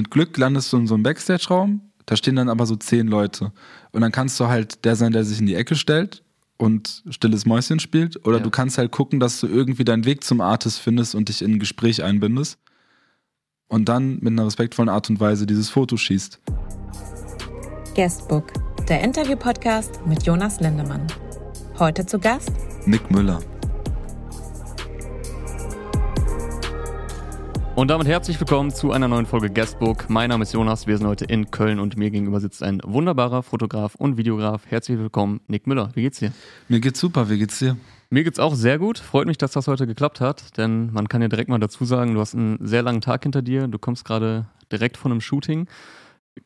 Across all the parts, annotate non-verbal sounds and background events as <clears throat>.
mit Glück landest du in so einem Backstage-Raum, da stehen dann aber so zehn Leute. Und dann kannst du halt der sein, der sich in die Ecke stellt und stilles Mäuschen spielt. Oder Ja. du kannst halt gucken, dass du irgendwie deinen Weg zum Artist findest und dich in ein Gespräch einbindest. Und dann mit einer respektvollen Art und Weise dieses Foto schießt. Guestbook, der Interview-Podcast mit Jonas Lindemann. Heute zu Gast Nick Müller. Und damit herzlich willkommen zu einer neuen Folge Guestbook. Mein Name ist Jonas, wir sind heute in Köln und mir gegenüber sitzt ein wunderbarer Fotograf und Videograf. Herzlich willkommen, Nick Müller. Wie geht's dir? Mir geht's super, wie geht's dir? Mir geht's auch sehr gut. Freut mich, dass das heute geklappt hat, denn man kann ja direkt mal dazu sagen, du hast einen sehr langen Tag hinter dir. Du kommst gerade direkt von einem Shooting.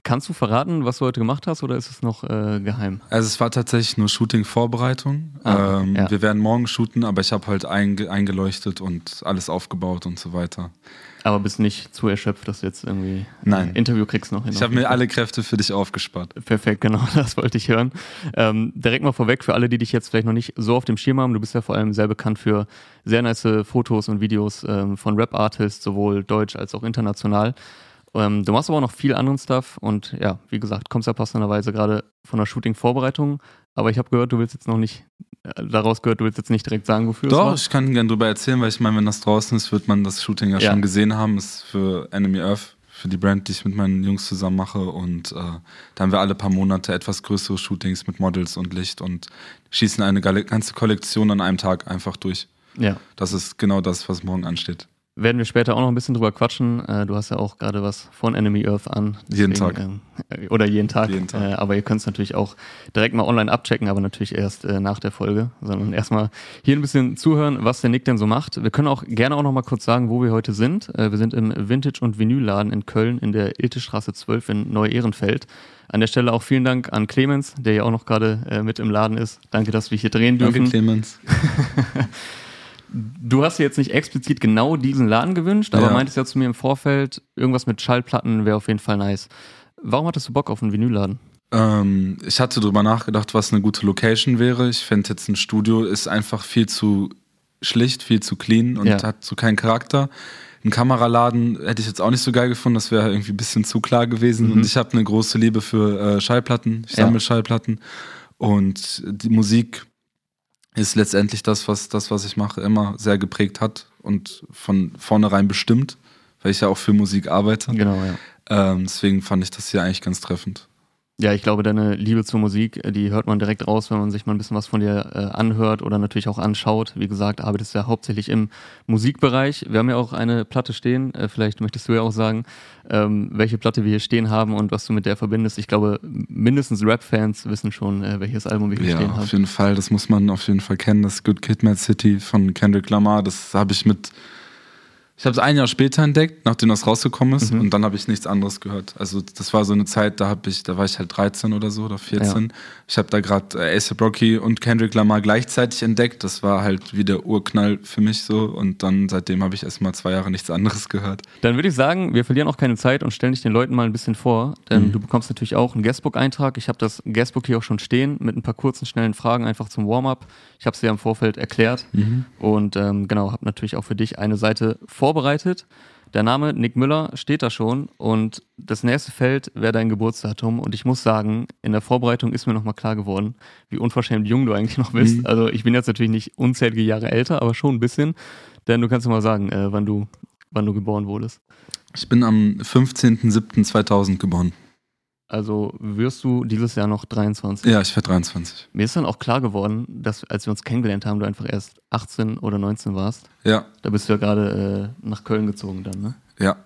Kannst du verraten, was du heute gemacht hast oder ist es noch äh, geheim? Also es war tatsächlich nur Shooting-Vorbereitung. Ah, ähm, ja. Wir werden morgen shooten, aber ich habe halt einge eingeleuchtet und alles aufgebaut und so weiter. Aber bist nicht zu erschöpft, dass du jetzt irgendwie Nein. ein Interview kriegst noch hin. Ich habe mir alle Kräfte für dich aufgespart. Perfekt, genau, <laughs> das wollte ich hören. Ähm, direkt mal vorweg für alle, die dich jetzt vielleicht noch nicht so auf dem Schirm haben. Du bist ja vor allem sehr bekannt für sehr nice Fotos und Videos ähm, von Rap-Artists, sowohl deutsch als auch international. Ähm, du machst aber auch noch viel anderen Stuff und ja, wie gesagt, kommst ja passenderweise gerade von der Shooting-Vorbereitung. Aber ich habe gehört, du willst jetzt noch nicht, daraus gehört, du willst jetzt nicht direkt sagen, wofür es Doch, war. ich kann gerne drüber erzählen, weil ich meine, wenn das draußen ist, wird man das Shooting ja, Ja. schon gesehen haben. Das ist für Enemy Earth, für die Brand, die ich mit meinen Jungs zusammen mache. Und äh, da haben wir alle paar Monate etwas größere Shootings mit Models und Licht und schießen eine ganze Kollektion an einem Tag einfach durch. Ja. Das ist genau das, was morgen ansteht. Werden wir später auch noch ein bisschen drüber quatschen. Äh, du hast ja auch gerade was von Enemy Earth an. Jeden Tag. Ähm, äh, oder jeden Tag. Jeden Tag. Äh, aber ihr könnt es natürlich auch direkt mal online abchecken, aber natürlich erst äh, nach der Folge, sondern erstmal hier ein bisschen zuhören, was der Nick denn so macht. Wir können auch gerne auch noch mal kurz sagen, wo wir heute sind. Äh, wir sind im Vintage- und Vinylladen in Köln in der Iltestraße 12 in Neu-Ehrenfeld. An der Stelle auch vielen Dank an Clemens, der ja auch noch gerade äh, mit im Laden ist. Danke, dass wir hier drehen dürfen. Danke, Clemens. <laughs> Du hast dir jetzt nicht explizit genau diesen Laden gewünscht, aber Ja. meintest ja zu mir im Vorfeld, irgendwas mit Schallplatten wäre auf jeden Fall nice. Warum hattest du Bock auf einen Vinylladen? Ähm, ich hatte drüber nachgedacht, was eine gute Location wäre. Ich fände jetzt ein Studio ist einfach viel zu schlicht, viel zu clean und Ja. hat so keinen Charakter. Ein Kameraladen hätte ich jetzt auch nicht so geil gefunden, das wäre irgendwie ein bisschen zu klar gewesen. Und ich habe eine große Liebe für äh, Schallplatten. Ich Ja. sammle Schallplatten. Und die Musik ist letztendlich das, was das, was ich mache, immer sehr geprägt hat und von vornherein bestimmt, weil ich ja auch für Musik arbeite. Genau, ja. Ähm, deswegen fand ich das hier eigentlich ganz treffend. Ja, ich glaube, deine Liebe zur Musik, äh, die hört man direkt raus, wenn man sich mal ein bisschen was von dir äh, anhört oder natürlich auch anschaut. Wie gesagt, arbeitest ja hauptsächlich im Musikbereich. Wir haben ja auch eine Platte stehen, äh, vielleicht möchtest du ja auch sagen, ähm, welche Platte wir hier stehen haben und was du mit der verbindest. Ich glaube, mindestens Rap-Fans wissen schon, äh, welches Album wir hier Ja, stehen auf haben. jeden Fall. Das muss man auf jeden Fall kennen. Das Good Kid, Mad City von Kendrick Lamar. Das habe ich mit. Ich habe es ein Jahr später entdeckt, nachdem das rausgekommen ist, Mhm. und dann habe ich nichts anderes gehört. Also das war so eine Zeit, da habe ich, da war ich halt 13 oder so oder 14. Ich habe da gerade äh, A$AP Rocky und Kendrick Lamar gleichzeitig entdeckt. Das war halt wie der Urknall für mich so. Und dann seitdem habe ich erst mal zwei Jahre nichts anderes gehört. Dann würde ich sagen, wir verlieren auch keine Zeit und stellen dich den Leuten mal ein bisschen vor, denn Mhm. du bekommst natürlich auch einen Guestbook-Eintrag. Ich habe das Guestbook hier auch schon stehen mit ein paar kurzen, schnellen Fragen einfach zum Warm-up. Ich habe es dir im Vorfeld erklärt und ähm, genau, habe natürlich auch für dich eine Seite vorbereitet. Der Name Nick Müller steht da schon und das nächste Feld wäre dein Geburtsdatum und ich muss sagen, in der Vorbereitung ist mir nochmal klar geworden, wie unverschämt jung du eigentlich noch bist. Mhm. Also ich bin jetzt natürlich nicht unzählige Jahre älter, aber schon ein bisschen, denn du kannst mir mal sagen, äh, wann du wann du geboren wurdest. Ich bin am 15.07.2000 geboren. Also wirst du dieses Jahr noch 23. Ja, ich werde 23. Mir ist dann auch klar geworden, dass als wir uns kennengelernt haben, du einfach erst 18 oder 19 warst. Ja, Da bist du ja gerade äh, nach Köln gezogen dann, ne? ja.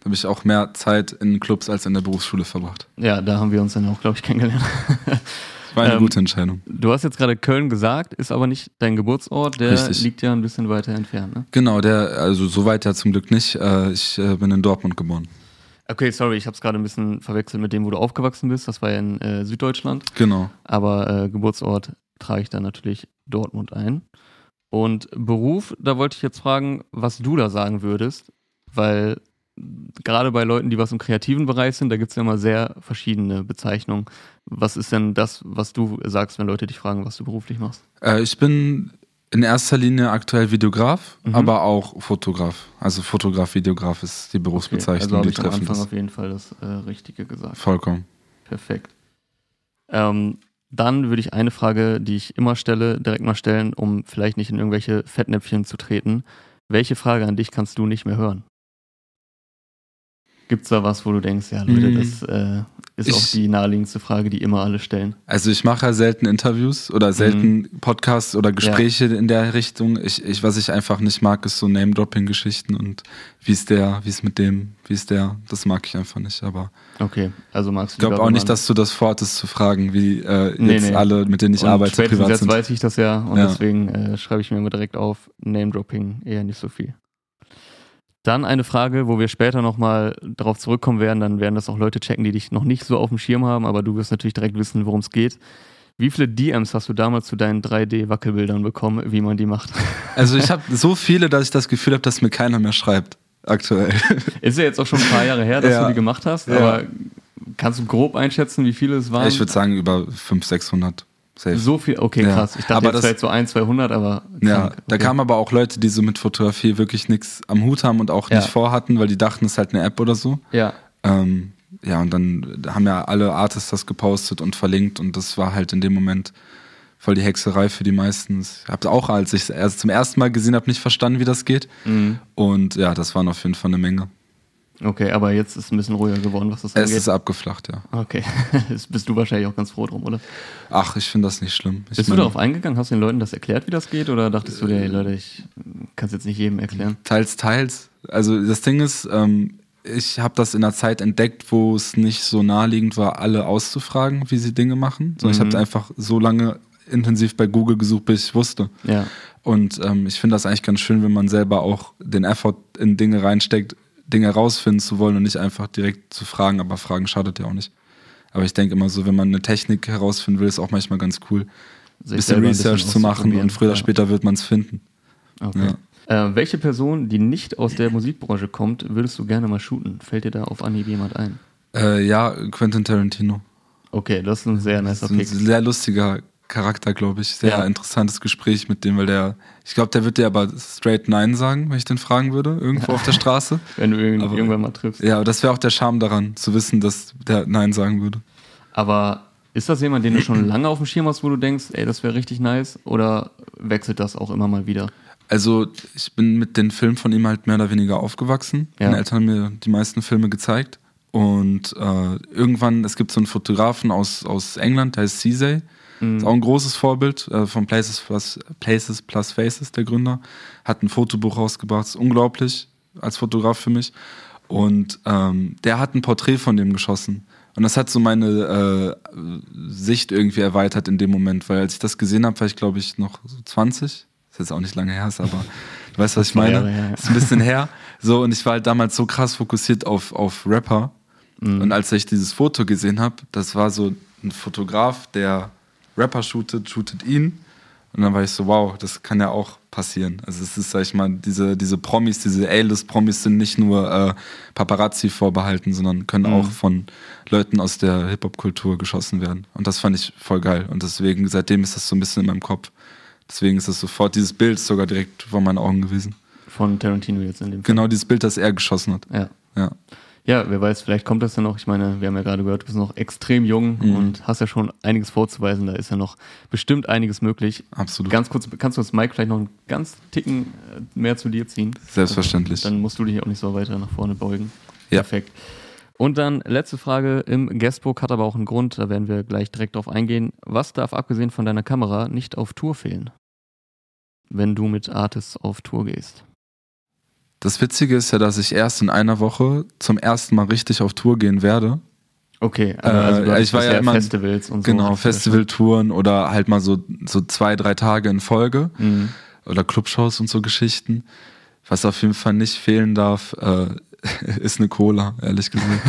Da habe ich auch mehr Zeit in Clubs als in der Berufsschule verbracht. Ja, da haben wir uns dann auch, glaube ich, kennengelernt. <laughs> War eine Ähm, gute Entscheidung. Du hast jetzt gerade Köln gesagt, ist aber nicht dein Geburtsort, der Richtig. liegt ja ein bisschen weiter entfernt, ne? Genau, der, also so weit ja zum Glück nicht. Äh, ich äh, bin in Dortmund geboren. Okay, sorry, ich habe es gerade ein bisschen verwechselt mit dem, wo du aufgewachsen bist. Das war ja in äh, Süddeutschland. Genau. Aber äh, Geburtsort trage ich dann natürlich Dortmund ein. Und Beruf, da wollte ich jetzt fragen, was du da sagen würdest, weil gerade bei Leuten, die was im kreativen Bereich sind, da gibt es ja immer sehr verschiedene Bezeichnungen. Was ist denn das, was du sagst, wenn Leute dich fragen, was du beruflich machst? Äh, ich bin In erster Linie aktuell Videograf, mhm. aber auch Fotograf. Also Fotograf, Videograf ist die Berufsbezeichnung, okay, also die treffend am Anfang ist. auf jeden Fall das äh, Richtige gesagt. Vollkommen. Perfekt. Ähm, dann würde ich eine Frage, die ich immer stelle, direkt mal stellen, um vielleicht nicht in irgendwelche Fettnäpfchen zu treten. Welche Frage an dich kannst du nicht mehr hören? Gibt es da was, wo du denkst, ja Leute, mhm. das äh, ist ich, auch die naheliegendste Frage, die immer alle stellen. Also ich mache ja selten Interviews oder selten mhm. Podcasts oder Gespräche ja. in der Richtung. Ich, ich, was ich einfach nicht mag, ist so Name-Dropping-Geschichten und wie ist der, wie ist mit dem, wie ist der, das mag ich einfach nicht. Aber okay, also magst du Ich glaube auch nicht, dass du das vorhattest zu fragen, wie äh, nee, jetzt nee. alle, mit denen ich und arbeite, privat jetzt sind. weiß ich das ja und ja. deswegen äh, schreibe ich mir immer direkt auf, Name-Dropping eher nicht so viel. Dann eine Frage, wo wir später nochmal darauf zurückkommen werden. Dann werden das auch Leute checken, die dich noch nicht so auf dem Schirm haben, aber du wirst natürlich direkt wissen, worum es geht. Wie viele DMs hast du damals zu deinen 3D-Wackelbildern bekommen, wie man die macht? <laughs> Also ich habe so viele, dass ich das Gefühl habe, dass mir keiner mehr schreibt. Aktuell. <laughs> Ist ja jetzt auch schon ein paar Jahre her, dass ja. du die gemacht hast, ja. aber kannst du grob einschätzen, wie viele es waren? Ich würde sagen über 500, 600. Safe. So viel, okay, ja. krass. Ich dachte aber jetzt das, vielleicht so ein, 200, aber. Krank. Ja, okay. da kamen aber auch Leute, die so mit Fotografie wirklich nichts am Hut haben und auch ja. nicht vorhatten, weil die dachten, es ist halt eine App oder so. Ja. Ähm, ja, und dann haben ja alle Artists das gepostet und verlinkt und das war halt in dem Moment voll die Hexerei für die meisten. Ich habe auch, als ich es erst zum ersten Mal gesehen habe, nicht verstanden, wie das geht. Mhm. Und ja, das waren auf jeden Fall eine Menge. Okay, aber jetzt ist es ein bisschen ruhiger geworden, was das angeht. Es ist abgeflacht, ja. Okay, <laughs> jetzt bist du wahrscheinlich auch ganz froh drum, oder? Ach, ich finde das nicht schlimm. Ich bist du darauf eingegangen? Hast du den Leuten das erklärt, wie das geht? Oder dachtest du dir, hey Leute, ich kann es jetzt nicht jedem erklären? Teils, teils. Also das Ding ist, ähm, ich habe das in einer Zeit entdeckt, wo es nicht so naheliegend war, alle auszufragen, wie sie Dinge machen. Sondern mhm. ich habe einfach so lange intensiv bei Google gesucht, bis ich wusste. Ja. Und ähm, ich finde das eigentlich ganz schön, wenn man selber auch den Effort in Dinge reinsteckt, Dinge herausfinden zu wollen und nicht einfach direkt zu fragen, aber Fragen schadet ja auch nicht. Aber ich denke immer so, wenn man eine Technik herausfinden will, ist auch manchmal ganz cool, ein bisschen Research ein bisschen zu machen und früher oder ja. später wird man es finden. Okay. Ja. Äh, welche Person, die nicht aus der Musikbranche kommt, würdest du gerne mal shooten? Fällt dir da auf Anhieb jemand ein? Äh, ja, Quentin Tarantino. Okay, das ist ein sehr nicer Pick. Ein sehr lustiger Charakter, glaube ich. Sehr ja. interessantes Gespräch mit dem, weil der, ich glaube, der wird dir aber straight Nein sagen, wenn ich den fragen würde, irgendwo auf der <laughs> Straße. wenn du ihn aber, irgendwann mal triffst. Ja, aber das wäre auch der Charme daran, zu wissen, dass der Nein sagen würde. Aber ist das jemand, den du schon lange auf dem Schirm hast, wo du denkst, ey, das wäre richtig nice? Oder wechselt das auch immer mal wieder? Also, ich bin mit den Filmen von ihm halt mehr oder weniger aufgewachsen. Ja. Meine Eltern haben mir die meisten Filme gezeigt. Und äh, irgendwann, es gibt so einen Fotografen aus, aus England, der heißt Cizay. Mhm. Ist auch ein großes Vorbild äh, von Places Plus, Places Plus Faces, der Gründer. Hat ein Fotobuch rausgebracht, ist unglaublich als Fotograf für mich. Und ähm, der hat ein Porträt von dem geschossen. Und das hat so meine äh, Sicht irgendwie erweitert in dem Moment, weil als ich das gesehen habe, war ich glaube ich noch so 20. Ist jetzt auch nicht lange her, aber du weißt, was ich meine. Ja, ja. Ist ein bisschen her. So, und ich war halt damals so krass fokussiert auf, auf Rapper. Mhm. Und als ich dieses Foto gesehen habe, das war so ein Fotograf, der Rapper shootet, shootet ihn. Und dann war ich so, wow, das kann ja auch passieren. Also es ist, sag ich mal, diese, diese Promis, diese A-List-Promis sind nicht nur äh, Paparazzi vorbehalten, sondern können mhm. auch von Leuten aus der Hip-Hop-Kultur geschossen werden. Und das fand ich voll geil. Und deswegen, seitdem ist das so ein bisschen in meinem Kopf. Deswegen ist das sofort, dieses Bild sogar direkt vor meinen Augen gewesen. Von Tarantino jetzt in dem Fall. Genau, dieses Bild, das er geschossen hat. Ja. Ja. Ja, wer weiß, vielleicht kommt das ja noch. Ich meine, wir haben ja gerade gehört, du bist noch extrem jung mhm. und hast ja schon einiges vorzuweisen. Da ist ja noch bestimmt einiges möglich. Absolut. Ganz kurz, kannst du uns Mike vielleicht noch einen ganz Ticken äh, mehr zu dir ziehen? Selbstverständlich. Also, dann musst du dich auch nicht so weiter nach vorne beugen. Ja. Perfekt. Und dann letzte Frage im Guestbook hat aber auch einen Grund, da werden wir gleich direkt drauf eingehen. Was darf abgesehen von deiner Kamera nicht auf Tour fehlen? Wenn du mit Artists auf Tour gehst. Das Witzige ist ja, dass ich erst in einer Woche zum ersten Mal richtig auf Tour gehen werde. Okay, also, also ich war ja immer Festivals und so. Genau, Festivaltouren oder halt mal so, so zwei, drei Tage in Folge mhm. oder Clubshows und so Geschichten. Was auf jeden Fall nicht fehlen darf, äh, <laughs> ist eine Cola, ehrlich gesagt. <laughs>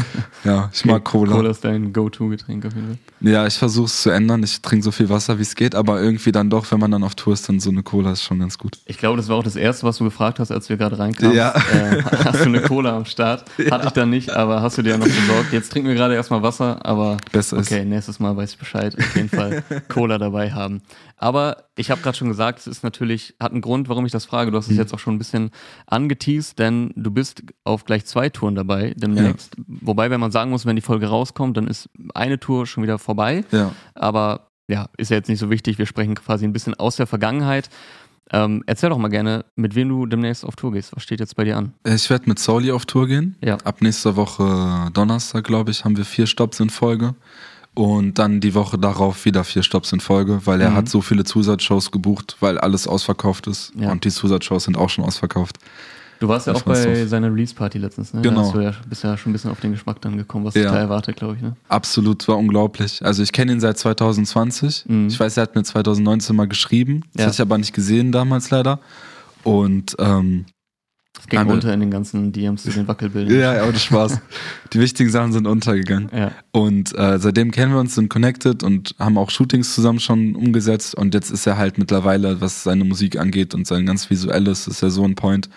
Ja, ich mag Cola. Cola ist dein Go-To-Getränk auf jeden Fall. Ja, ich versuche es zu ändern. Ich trinke so viel Wasser, wie es geht, aber irgendwie dann doch, wenn man dann auf Tour ist, dann so eine Cola ist schon ganz gut. Ich glaube, das war auch das Erste, was du gefragt hast, als wir gerade reinkamen. Ja. Äh, <laughs> hast du eine Cola am Start? Hatte ich dann nicht, aber hast du dir ja noch besorgt. Jetzt trinken wir gerade erstmal Wasser, aber Besser ist. okay, nächstes Mal weiß ich Bescheid. Auf jeden Fall Cola dabei haben. Aber ich habe gerade schon gesagt, es ist natürlich, hat einen Grund, warum ich das frage. Du hast es jetzt auch schon ein bisschen angeteased, denn du bist auf gleich zwei Touren dabei demnächst. Wobei, wenn man sagen muss, wenn die Folge rauskommt, dann ist eine Tour schon wieder vorbei. Ja. Aber ja, ist ja jetzt nicht so wichtig. Wir sprechen quasi ein bisschen aus der Vergangenheit. Ähm, erzähl doch mal gerne, mit wem du demnächst auf Tour gehst. Was steht jetzt bei dir an? Ich werde mit Sauli auf Tour gehen. Ja. Ab nächster Woche Donnerstag, glaube ich, haben wir vier Stops in Folge. Und dann die Woche darauf wieder vier Stops in Folge, weil er Mhm. hat so viele Zusatzshows gebucht, weil alles ausverkauft ist. Ja. Und die Zusatzshows sind auch schon ausverkauft. Du warst ja auch bei seiner Release-Party letztens, ne? Genau. Da du ja, bist ja schon ein bisschen auf den Geschmack dann gekommen, was Ja. dich da erwartet, glaube ich, ne? Absolut, war unglaublich. Also ich kenne ihn seit 2020. Mhm. Ich weiß, er hat mir 2019 mal geschrieben. Das Ja. hatte ich aber nicht gesehen damals leider. Und ähm, Das ging wir- unter in den ganzen DMs zu den Wackelbildern. ja, ja, ohne Spaß. die wichtigen Sachen sind untergegangen. Ja. Und äh, seitdem kennen wir uns, sind connected und haben auch Shootings zusammen schon umgesetzt. Und jetzt ist er halt mittlerweile, was seine Musik angeht und sein ganz visuelles, ist er so ein Point.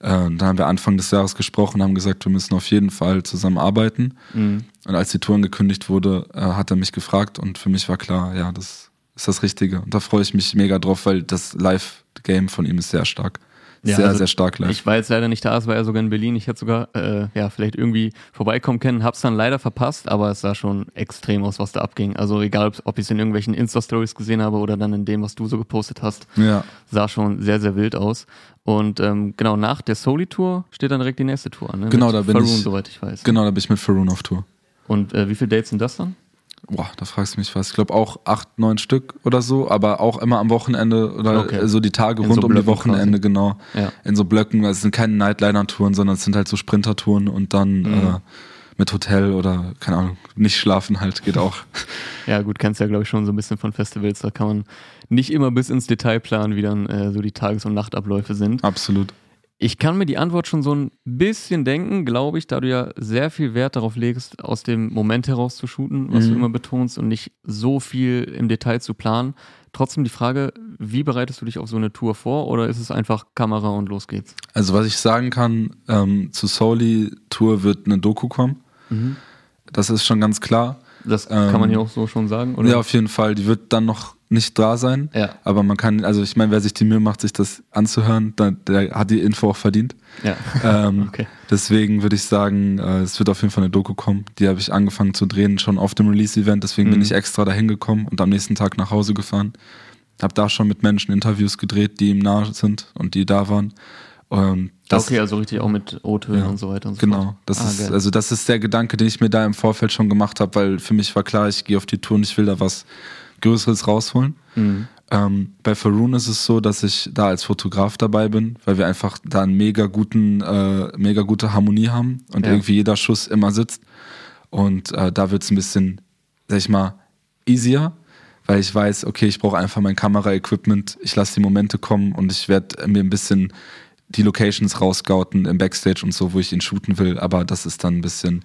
Äh, und dann haben wir Anfang des Jahres gesprochen und haben gesagt, wir müssen auf jeden Fall zusammenarbeiten. Mhm. Und als die Tour angekündigt wurde, äh, hat er mich gefragt und für mich war klar, ja, das ist das Richtige. Und da freue ich mich mega drauf, weil das Live-Game von ihm ist sehr stark. Ja, sehr, also sehr stark live. Ich war jetzt leider nicht da, es war ja sogar in Berlin. Ich hätte sogar, äh, ja, vielleicht irgendwie vorbeikommen können, hab's dann leider verpasst, aber es sah schon extrem aus, was da abging. Also egal, ob, ich es in irgendwelchen Insta-Stories gesehen habe oder dann in dem, was du so gepostet hast, ja, sah schon sehr, sehr wild aus. Und ähm, genau, nach der Soli-Tour steht dann direkt die nächste Tour an, ne? Genau, Mit da bin Faroon, ich- soweit ich weiß. genau, da bin ich mit Faroon auf Tour. Und äh, wie viele Dates sind das dann? Boah, da fragst du mich was. Ich glaube auch acht, neun Stück oder so, aber auch immer am Wochenende oder Okay. so die Tage In rund so um die Wochenende, genau. Ja. In so Blöcken. Also es sind keine Nightliner-Touren, sondern es sind halt so Sprinter-Touren und dann Mhm. äh, mit Hotel oder, keine Ahnung, nicht schlafen halt, geht auch. <laughs> Ja, gut, kennst ja, glaube ich, schon so ein bisschen von Festivals. Da kann man nicht immer bis ins Detail planen, wie dann äh, so die Tages- und Nachtabläufe sind. Absolut. Ich kann mir die Antwort schon so ein bisschen denken, glaube ich, da du ja sehr viel Wert darauf legst, aus dem Moment heraus zu shooten, was du Mhm. immer betonst und nicht so viel im Detail zu planen. Trotzdem die Frage, wie bereitest du dich auf so eine Tour vor oder ist es einfach Kamera und los geht's? Also was ich sagen kann, ähm, zu Soli Tour wird eine Doku kommen. Das ist schon ganz klar. Das Ähm, kann man hier auch so schon sagen, oder? Ja, auf jeden Fall. Die wird dann noch nicht da sein. Ja. Aber man kann, also ich meine, wer sich die Mühe macht, sich das anzuhören, der, der hat die Info auch verdient. ja. Ähm, <laughs> Okay. Deswegen würde ich sagen, äh, es wird auf jeden Fall eine Doku kommen. Die habe ich angefangen zu drehen, schon auf dem Release-Event. Deswegen bin Mhm. ich extra dahin gekommen und am nächsten Tag nach Hause gefahren. Habe da schon mit Menschen Interviews gedreht, die ihm nahe sind und die da waren. Und das, okay, also richtig auch mit O-Tönen Ja, und so weiter und so Genau, fort. das Ah, ist geil. also das ist der Gedanke, den ich mir da im Vorfeld schon gemacht habe, weil für mich war klar, ich gehe auf die Tour und ich will da was Größeres rausholen. Mhm. Ähm, bei Faroon ist es so, dass ich da als Fotograf dabei bin, weil wir einfach da einen mega guten, äh, mega gute Harmonie haben und Ja. irgendwie jeder Schuss immer sitzt. Und äh, da wird es ein bisschen, sag ich mal, easier, weil ich weiß, okay, ich brauche einfach mein Kameraequipment, ich lasse die Momente kommen und ich werde mir ein bisschen die Locations rausgauten im Backstage und so, wo ich ihn shooten will, aber das ist dann ein bisschen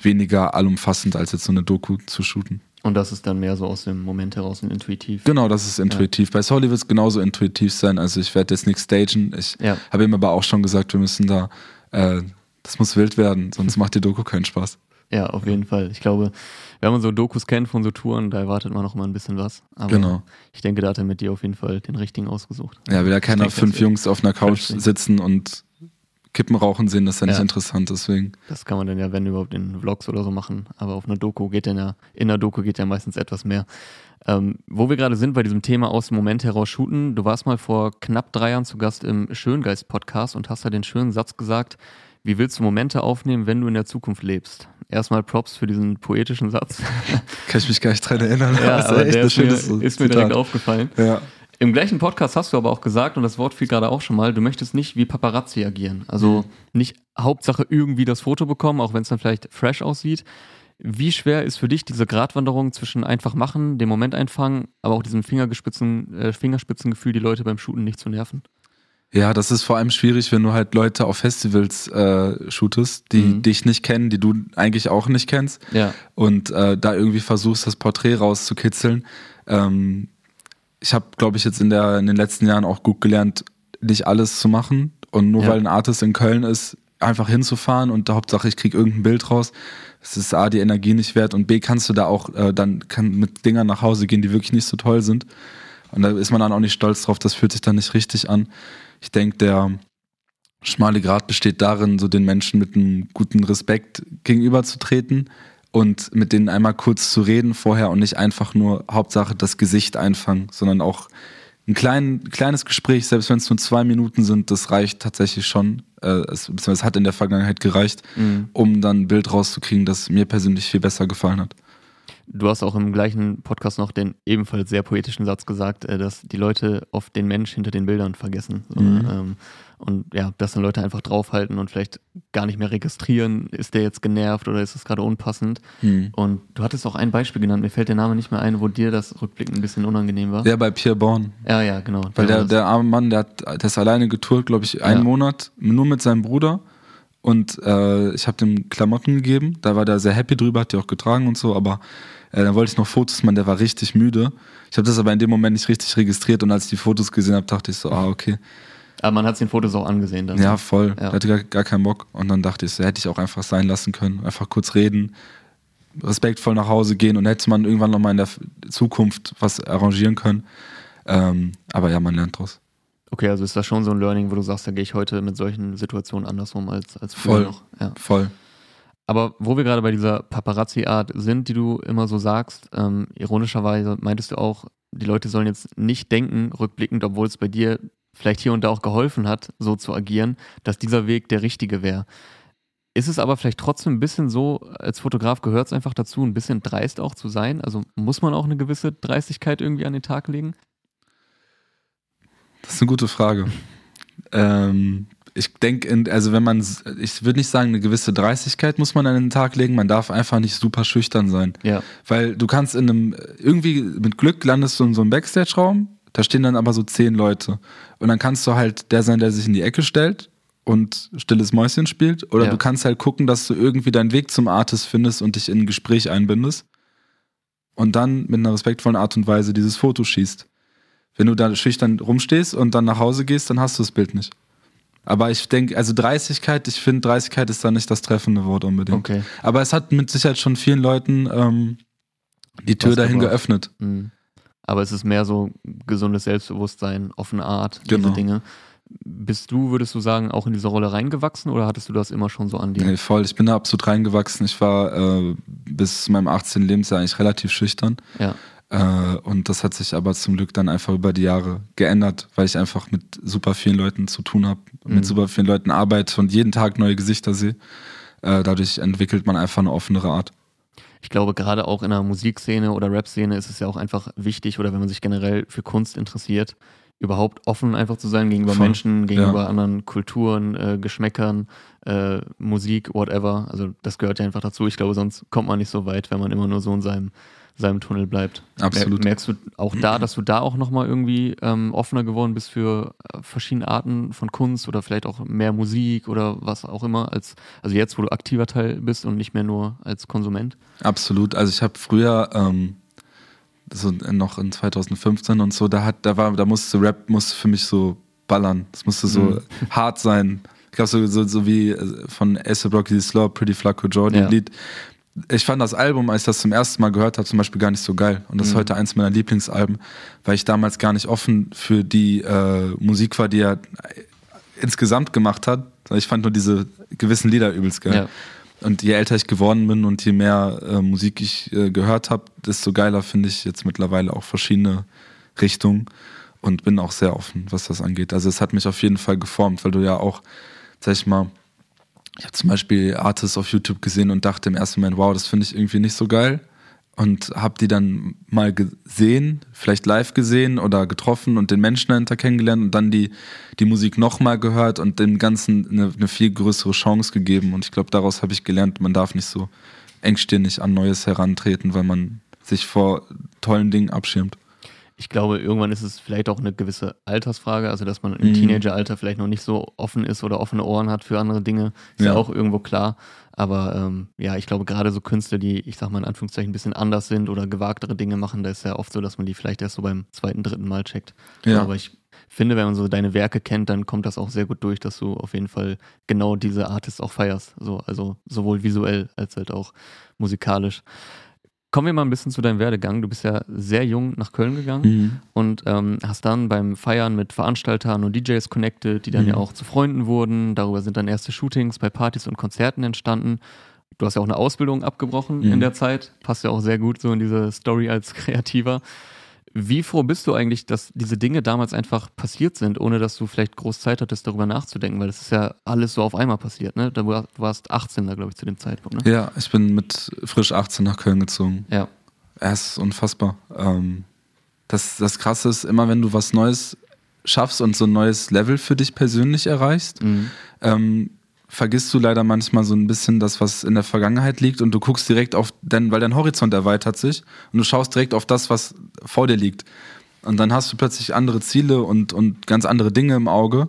weniger allumfassend, als jetzt so eine Doku zu shooten. Und das ist dann mehr so aus dem Moment heraus und intuitiv. Genau, das ist intuitiv. Bei Soli wird es genauso intuitiv sein. Also ich werde jetzt nichts stagen. Ich Ja. habe ihm aber auch schon gesagt, wir müssen da, äh, das muss wild werden, sonst macht die Doku keinen Spaß. <laughs> Ja, auf jeden Fall. Ich glaube, wenn man so Dokus kennt von so Touren, da erwartet man noch mal ein bisschen was. Aber Genau. ich denke, da hat er mit dir auf jeden Fall den richtigen ausgesucht. Ja, will ja keiner fünf Jungs auf einer Couch sitzen und Kippen rauchen sehen, das ist ja nicht Ja. interessant, deswegen. Das kann man dann ja, wenn überhaupt, in Vlogs oder so machen. Aber auf einer Doku geht dann ja, in einer Doku geht ja meistens etwas mehr. Ähm, wo wir gerade sind bei diesem Thema aus dem Moment heraus shooten, du warst mal vor knapp drei Jahren zu Gast im Schöngeist-Podcast und hast da den schönen Satz gesagt, wie willst du Momente aufnehmen, wenn du in der Zukunft lebst? Erstmal Props für diesen poetischen Satz. <laughs> Kann ich mich gar nicht dran erinnern. ja, aber ist mir, ist mir direkt aufgefallen. Ja. Im gleichen Podcast hast du aber auch gesagt, und das Wort fiel gerade auch schon mal, du möchtest nicht wie Paparazzi agieren. Also nicht Hauptsache irgendwie das Foto bekommen, auch wenn es dann vielleicht fresh aussieht. Wie schwer ist für dich diese Gratwanderung zwischen einfach machen, dem Moment einfangen, aber auch diesem äh, Fingerspitzengefühl, die Leute beim Shooten nicht zu nerven? Ja, das ist vor allem schwierig, wenn du halt Leute auf Festivals äh, shootest, die mhm. dich nicht kennen, die du eigentlich auch nicht kennst. Ja. Und äh, da irgendwie versuchst, das Porträt rauszukitzeln. Ähm, ich habe, glaube ich, jetzt in, der, in den letzten Jahren auch gut gelernt, nicht alles zu machen. Und nur ja. weil ein Artist in Köln ist, einfach hinzufahren und der Hauptsache, ich kriege irgendein Bild raus. Es ist A, die Energie nicht wert und B, kannst du da auch äh, dann kann mit Dingern nach Hause gehen, die wirklich nicht so toll sind. Und da ist man dann auch nicht stolz drauf, das fühlt sich dann nicht richtig an ich denke, der schmale Grad besteht darin, so den Menschen mit einem guten Respekt gegenüberzutreten und mit denen einmal kurz zu reden vorher und nicht einfach nur Hauptsache das Gesicht einfangen, sondern auch ein klein, kleines Gespräch, selbst wenn es nur zwei Minuten sind, das reicht tatsächlich schon. Äh, es, es hat in der Vergangenheit gereicht, mhm. um dann ein Bild rauszukriegen, das mir persönlich viel besser gefallen hat. Du hast auch im gleichen Podcast noch den ebenfalls sehr poetischen Satz gesagt, äh, dass die Leute oft den Mensch hinter den Bildern vergessen. Mhm. Ähm, und ja, dass dann Leute einfach draufhalten und vielleicht gar nicht mehr registrieren, ist der jetzt genervt oder ist es gerade unpassend. Mhm. Und du hattest auch ein Beispiel genannt, mir fällt der Name nicht mehr ein, wo dir das rückblickend ein bisschen unangenehm war. Ja, bei Pierre Born. Ja, ja, genau. Weil der, der arme Mann, der, hat, der ist alleine getourt, glaube ich, einen ja. Monat, nur mit seinem Bruder. Und äh, ich habe dem Klamotten gegeben. Da war der sehr happy drüber, hat die auch getragen und so. Aber äh, dann wollte ich noch Fotos machen, der war richtig müde. Ich habe das aber in dem Moment nicht richtig registriert. Und als ich die Fotos gesehen habe, dachte ich so, ah, okay. Aber man hat den Fotos auch angesehen. Dann. Ja, voll. Ja. Der hatte gar, gar keinen Bock. Und dann dachte ich so, hätte ich auch einfach sein lassen können. Einfach kurz reden, respektvoll nach Hause gehen und hätte man irgendwann nochmal in der Zukunft was arrangieren können. Ähm, aber ja, man lernt draus. Okay, also ist das schon so ein Learning, wo du sagst, da gehe ich heute mit solchen Situationen andersrum als, als früher voll, noch. Ja. Voll. Aber wo wir gerade bei dieser Paparazzi-Art sind, die du immer so sagst, ähm, ironischerweise meintest du auch, die Leute sollen jetzt nicht denken, rückblickend, obwohl es bei dir vielleicht hier und da auch geholfen hat, so zu agieren, dass dieser Weg der richtige wäre. Ist es aber vielleicht trotzdem ein bisschen so, als Fotograf gehört es einfach dazu, ein bisschen dreist auch zu sein? Also muss man auch eine gewisse Dreistigkeit irgendwie an den Tag legen? Das ist eine gute Frage. ähm, ich denke, also wenn man, ich würde nicht sagen, eine gewisse Dreistigkeit muss man an den Tag legen, man darf einfach nicht super schüchtern sein. Ja. Weil du kannst in einem, irgendwie mit Glück landest du in so einem Backstage-Raum, da stehen dann aber so zehn Leute. Und dann kannst du halt der sein, der sich in die Ecke stellt und stilles Mäuschen spielt. Oder ja. du kannst halt gucken, dass du irgendwie deinen Weg zum Artist findest und dich in ein Gespräch einbindest. Und dann mit einer respektvollen Art und Weise dieses Foto schießt. Wenn du da schüchtern rumstehst und dann nach Hause gehst, dann hast du das Bild nicht. Aber ich denke, also Dreistigkeit, ich finde, Dreistigkeit ist da nicht das treffende Wort unbedingt. Okay. Aber es hat mit Sicherheit schon vielen Leuten ähm, die Tür Was dahin gebracht. geöffnet. Mhm. Aber es ist mehr so gesundes Selbstbewusstsein, offene Art, diese genau. Dinge. Bist du, würdest du sagen, auch in diese Rolle reingewachsen oder hattest du das immer schon so an dir? Nee, voll. Ich bin da absolut reingewachsen. Ich war äh, bis zu meinem 18. Lebensjahr eigentlich relativ schüchtern. Ja. Äh, und das hat sich aber zum Glück dann einfach über die Jahre geändert, weil ich einfach mit super vielen Leuten zu tun habe, mhm. mit super vielen Leuten arbeite und jeden Tag neue Gesichter sehe. Äh, dadurch entwickelt man einfach eine offenere Art. Ich glaube, gerade auch in der Musikszene oder Rap-Szene ist es ja auch einfach wichtig, oder wenn man sich generell für Kunst interessiert, überhaupt offen einfach zu sein gegenüber Voll. Menschen, gegenüber ja. anderen Kulturen, äh, Geschmäckern, äh, Musik, whatever. Also das gehört ja einfach dazu. Ich glaube, sonst kommt man nicht so weit, wenn man immer nur so in seinem seinem Tunnel bleibt. Absolut. Merkst du auch da, dass du da auch nochmal irgendwie ähm, offener geworden bist für äh, verschiedene Arten von Kunst oder vielleicht auch mehr Musik oder was auch immer, als also jetzt, wo du aktiver Teil bist und nicht mehr nur als Konsument? Absolut. Also ich habe früher ähm, so noch in 2015 und so, da hat, da war, da musste Rap musste für mich so ballern. Es musste so mhm. <laughs> hart sein. Ich glaube, so, so, so wie äh, von Ace Rocky Slow, Pretty Flacco Jordan ja. Lied, ich fand das Album, als ich das zum ersten Mal gehört habe, zum Beispiel gar nicht so geil. Und das mhm. ist heute eins meiner Lieblingsalben, weil ich damals gar nicht offen für die äh, Musik war, die er insgesamt gemacht hat. Ich fand nur diese gewissen Lieder übelst geil. Ja. Und je älter ich geworden bin und je mehr äh, Musik ich äh, gehört habe, desto geiler finde ich jetzt mittlerweile auch verschiedene Richtungen und bin auch sehr offen, was das angeht. Also es hat mich auf jeden Fall geformt, weil du ja auch, sag ich mal, ich habe zum Beispiel Artists auf YouTube gesehen und dachte im ersten Moment, wow, das finde ich irgendwie nicht so geil. Und habe die dann mal gesehen, vielleicht live gesehen oder getroffen und den Menschen dahinter kennengelernt und dann die, die Musik nochmal gehört und dem Ganzen eine, eine viel größere Chance gegeben. Und ich glaube, daraus habe ich gelernt, man darf nicht so engstirnig an Neues herantreten, weil man sich vor tollen Dingen abschirmt. Ich glaube, irgendwann ist es vielleicht auch eine gewisse Altersfrage, also dass man im Mhm. Teenageralter vielleicht noch nicht so offen ist oder offene Ohren hat für andere Dinge, ist ja, Ja. auch irgendwo klar. Aber ähm, ja, ich glaube, gerade so Künstler, die, ich sag mal in Anführungszeichen, ein bisschen anders sind oder gewagtere Dinge machen, da ist ja oft so, dass man die vielleicht erst so beim zweiten, dritten Mal checkt. Ja. Aber ich finde, wenn man so deine Werke kennt, dann kommt das auch sehr gut durch, dass du auf jeden Fall genau diese Artists auch feierst. So, also sowohl visuell als halt auch musikalisch. Kommen wir mal ein bisschen zu deinem Werdegang. Du bist ja sehr jung nach Köln gegangen Mhm. und ähm, hast dann beim Feiern mit Veranstaltern und DJs connected, die dann Mhm. ja auch zu Freunden wurden. Darüber sind dann erste Shootings bei Partys und Konzerten entstanden. Du hast ja auch eine Ausbildung abgebrochen Mhm. in der Zeit. Passt ja auch sehr gut so in diese Story als Kreativer. Wie froh bist du eigentlich, dass diese Dinge damals einfach passiert sind, ohne dass du vielleicht groß Zeit hattest, darüber nachzudenken? Weil das ist ja alles so auf einmal passiert, ne? Du warst 18 da, glaube ich, zu dem Zeitpunkt, ne? Ja, ich bin mit frisch 18 nach Köln gezogen. Ja. Es ist unfassbar. Ähm, das, das Krasse ist, immer wenn du was Neues schaffst und so ein neues Level für dich persönlich erreichst, Mhm. ähm, vergisst du leider manchmal so ein bisschen das, was in der Vergangenheit liegt und du guckst direkt auf, dein, weil dein Horizont erweitert sich und du schaust direkt auf das, was vor dir liegt. Und dann hast du plötzlich andere Ziele und, und ganz andere Dinge im Auge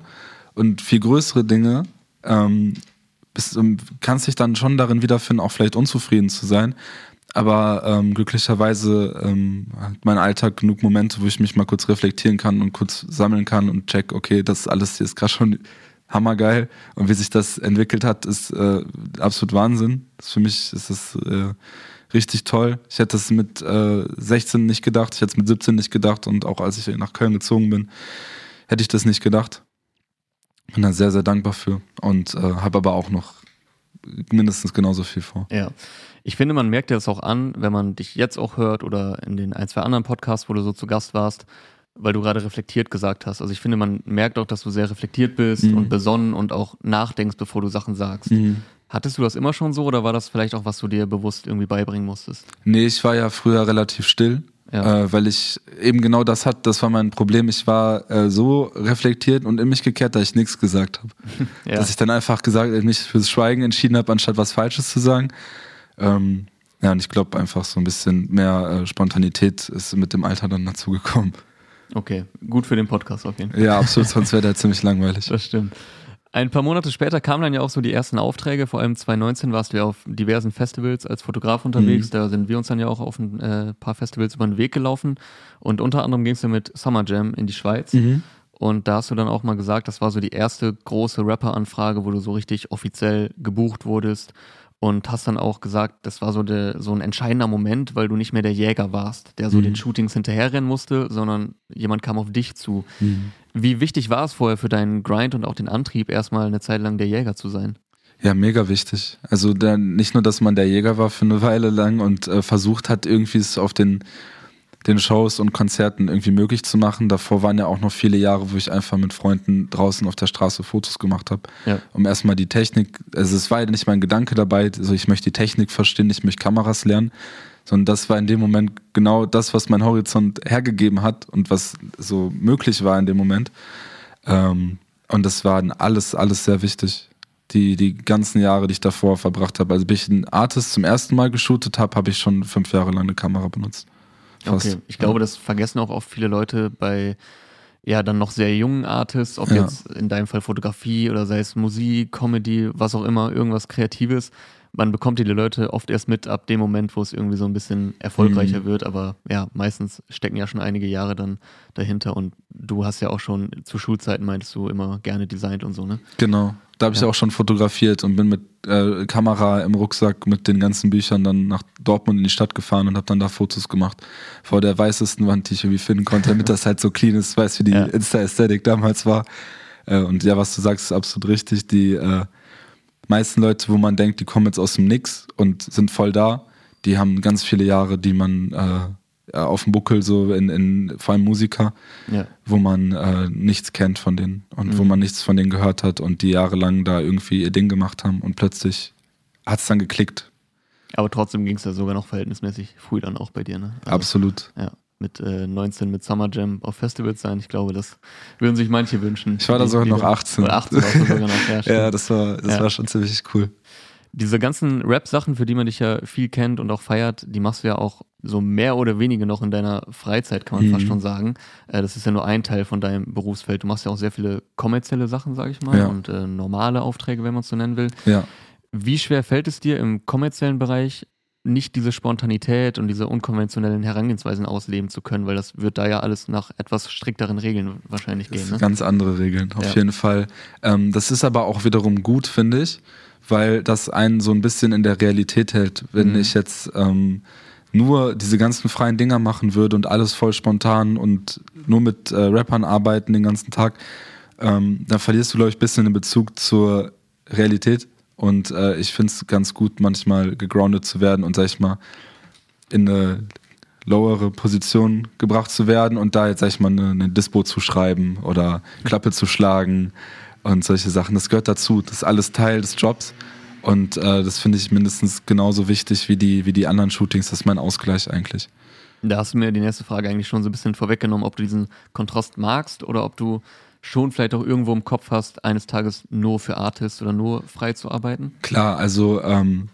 und viel größere Dinge. Ähm, bist, ähm, kannst dich dann schon darin wiederfinden, auch vielleicht unzufrieden zu sein. Aber ähm, glücklicherweise ähm, hat mein Alltag genug Momente, wo ich mich mal kurz reflektieren kann und kurz sammeln kann und check, okay, das alles hier ist gerade schon hammergeil. Und wie sich das entwickelt hat, ist äh, absolut Wahnsinn. Für mich ist das äh, richtig toll. Ich hätte es mit äh, 16 nicht gedacht, ich hätte es mit 17 nicht gedacht und auch als ich nach Köln gezogen bin, hätte ich das nicht gedacht. Bin da sehr, sehr dankbar für und äh, habe aber auch noch mindestens genauso viel vor. Ja. Ich finde, man merkt dir das auch an, wenn man dich jetzt auch hört oder in den ein, zwei anderen Podcasts, wo du so zu Gast warst, weil du gerade reflektiert gesagt hast. Also ich finde, man merkt auch, dass du sehr reflektiert bist Mhm. und besonnen und auch nachdenkst, bevor du Sachen sagst. Hattest du das immer schon so oder war das vielleicht auch, was du dir bewusst irgendwie beibringen musstest? Nee, ich war ja früher relativ still, Ja. äh, weil ich eben genau das hatte, das war mein Problem. Ich war äh, so reflektiert und in mich gekehrt, dass ich nichts gesagt habe. <laughs> Ja. Dass ich dann einfach gesagt, mich fürs Schweigen entschieden habe, anstatt was Falsches zu sagen. Ähm, ja, und ich glaube einfach so ein bisschen mehr äh, Spontanität ist mit dem Alter dann dazugekommen. Okay, gut für den Podcast auf jeden Fall. Ja, absolut, sonst wäre der ziemlich langweilig. <laughs> Das stimmt. Ein paar Monate später kamen dann ja auch so die ersten Aufträge. Vor allem 2019 warst du ja auf diversen Festivals als Fotograf unterwegs. Mhm. Da sind wir uns dann ja auch auf ein äh, paar Festivals über den Weg gelaufen. Und unter anderem ging es ja mit Summer Jam in die Schweiz. Mhm. Und da hast du dann auch mal gesagt, das war so die erste große Rapper-Anfrage, wo du so richtig offiziell gebucht wurdest. Und hast dann auch gesagt, das war so, der, so ein entscheidender Moment, weil du nicht mehr der Jäger warst, der so Mhm. den Shootings hinterherrennen musste, sondern jemand kam auf dich zu. Mhm. Wie wichtig war es vorher für deinen Grind und auch den Antrieb, erstmal eine Zeit lang der Jäger zu sein? Ja, mega wichtig. Also der, nicht nur, dass man der Jäger war für eine Weile lang und äh, versucht hat, irgendwie es auf den, den Shows und Konzerten irgendwie möglich zu machen. Davor waren ja auch noch viele Jahre, wo ich einfach mit Freunden draußen auf der Straße Fotos gemacht habe, Ja. um erstmal die Technik, also es war ja nicht mein Gedanke dabei, also ich möchte die Technik verstehen, ich möchte Kameras lernen, sondern das war in dem Moment genau das, was mein Horizont hergegeben hat und was so möglich war in dem Moment. Ähm, und das war alles, alles sehr wichtig. Die, die ganzen Jahre, die ich davor verbracht habe. Also, bis ich einen Artist zum ersten Mal geshootet habe, habe ich schon fünf Jahre lang eine Kamera benutzt. Fast. Okay, ich glaube, das vergessen auch oft viele Leute bei ja dann noch sehr jungen Artists, ob Ja. jetzt in deinem Fall Fotografie oder sei es Musik, Comedy, was auch immer, irgendwas Kreatives. Man bekommt die Leute oft erst mit ab dem Moment, wo es irgendwie so ein bisschen erfolgreicher Mhm. wird, aber ja, meistens stecken ja schon einige Jahre dann dahinter und du hast ja auch schon zu Schulzeiten meintest du immer gerne designt und so, ne? Genau. Da habe ich Ja. auch schon fotografiert und bin mit äh, Kamera im Rucksack mit den ganzen Büchern dann nach Dortmund in die Stadt gefahren und habe dann da Fotos gemacht. Vor der weißesten Wand, die ich irgendwie finden konnte, damit das halt so clean ist, weiß wie die Ja. Insta-Ästhetik damals war. Äh, und ja, was du sagst, ist absolut richtig. Die äh, meisten Leute, wo man denkt, die kommen jetzt aus dem Nix und sind voll da, die haben ganz viele Jahre, die man äh, auf dem Buckel, so in, in vor allem Musiker, Ja. wo man äh, nichts kennt von denen und wo Mhm. man nichts von denen gehört hat und die jahrelang da irgendwie ihr Ding gemacht haben und plötzlich hat es dann geklickt. Aber trotzdem ging es ja sogar noch verhältnismäßig früh dann auch bei dir, ne? Also, Absolut. Ja, mit äh, 19 mit Summer Jam auf Festivals sein. Ich glaube, das würden sich manche wünschen. Ich war da sogar noch dann- 18. Oder 18 warst du sogar noch, ja. <laughs> Ja, das war, das Ja. war schon ziemlich cool. Diese ganzen Rap-Sachen, für die man dich ja viel kennt und auch feiert, die machst du ja auch so mehr oder weniger noch in deiner Freizeit, kann man mhm. fast schon sagen. Äh, das ist ja nur ein Teil von deinem Berufsfeld. Du machst ja auch sehr viele kommerzielle Sachen, sag ich mal, ja. und äh, normale Aufträge, wenn man es so nennen will. Ja. Wie schwer fällt es dir im kommerziellen Bereich, nicht diese Spontanität und diese unkonventionellen Herangehensweisen ausleben zu können, weil das wird da ja alles nach etwas strikteren Regeln wahrscheinlich gehen. Ne? Ganz andere Regeln, auf ja. jeden Fall. Ähm, das ist aber auch wiederum gut, finde ich, weil das einen so ein bisschen in der Realität hält. Wenn mhm. ich jetzt ähm, nur diese ganzen freien Dinger machen würde und alles voll spontan und nur mit äh, Rappern arbeiten den ganzen Tag, ähm, dann verlierst du, glaube ich, ein bisschen den Bezug zur Realität und äh, ich finde es ganz gut, manchmal gegroundet zu werden und, sag ich mal, in eine lowere Position gebracht zu werden und da jetzt, sag ich mal, eine, eine Dispo zu schreiben oder Klappe zu schlagen und solche Sachen. Das gehört dazu. Das ist alles Teil des Jobs. Und äh, das finde ich mindestens genauso wichtig wie die, wie die anderen Shootings. Das ist mein Ausgleich eigentlich. Da hast du mir die nächste Frage eigentlich schon so ein bisschen vorweggenommen, ob du diesen Kontrast magst oder ob du schon vielleicht auch irgendwo im Kopf hast, eines Tages nur für Artists oder nur frei zu arbeiten? Klar, also ähm,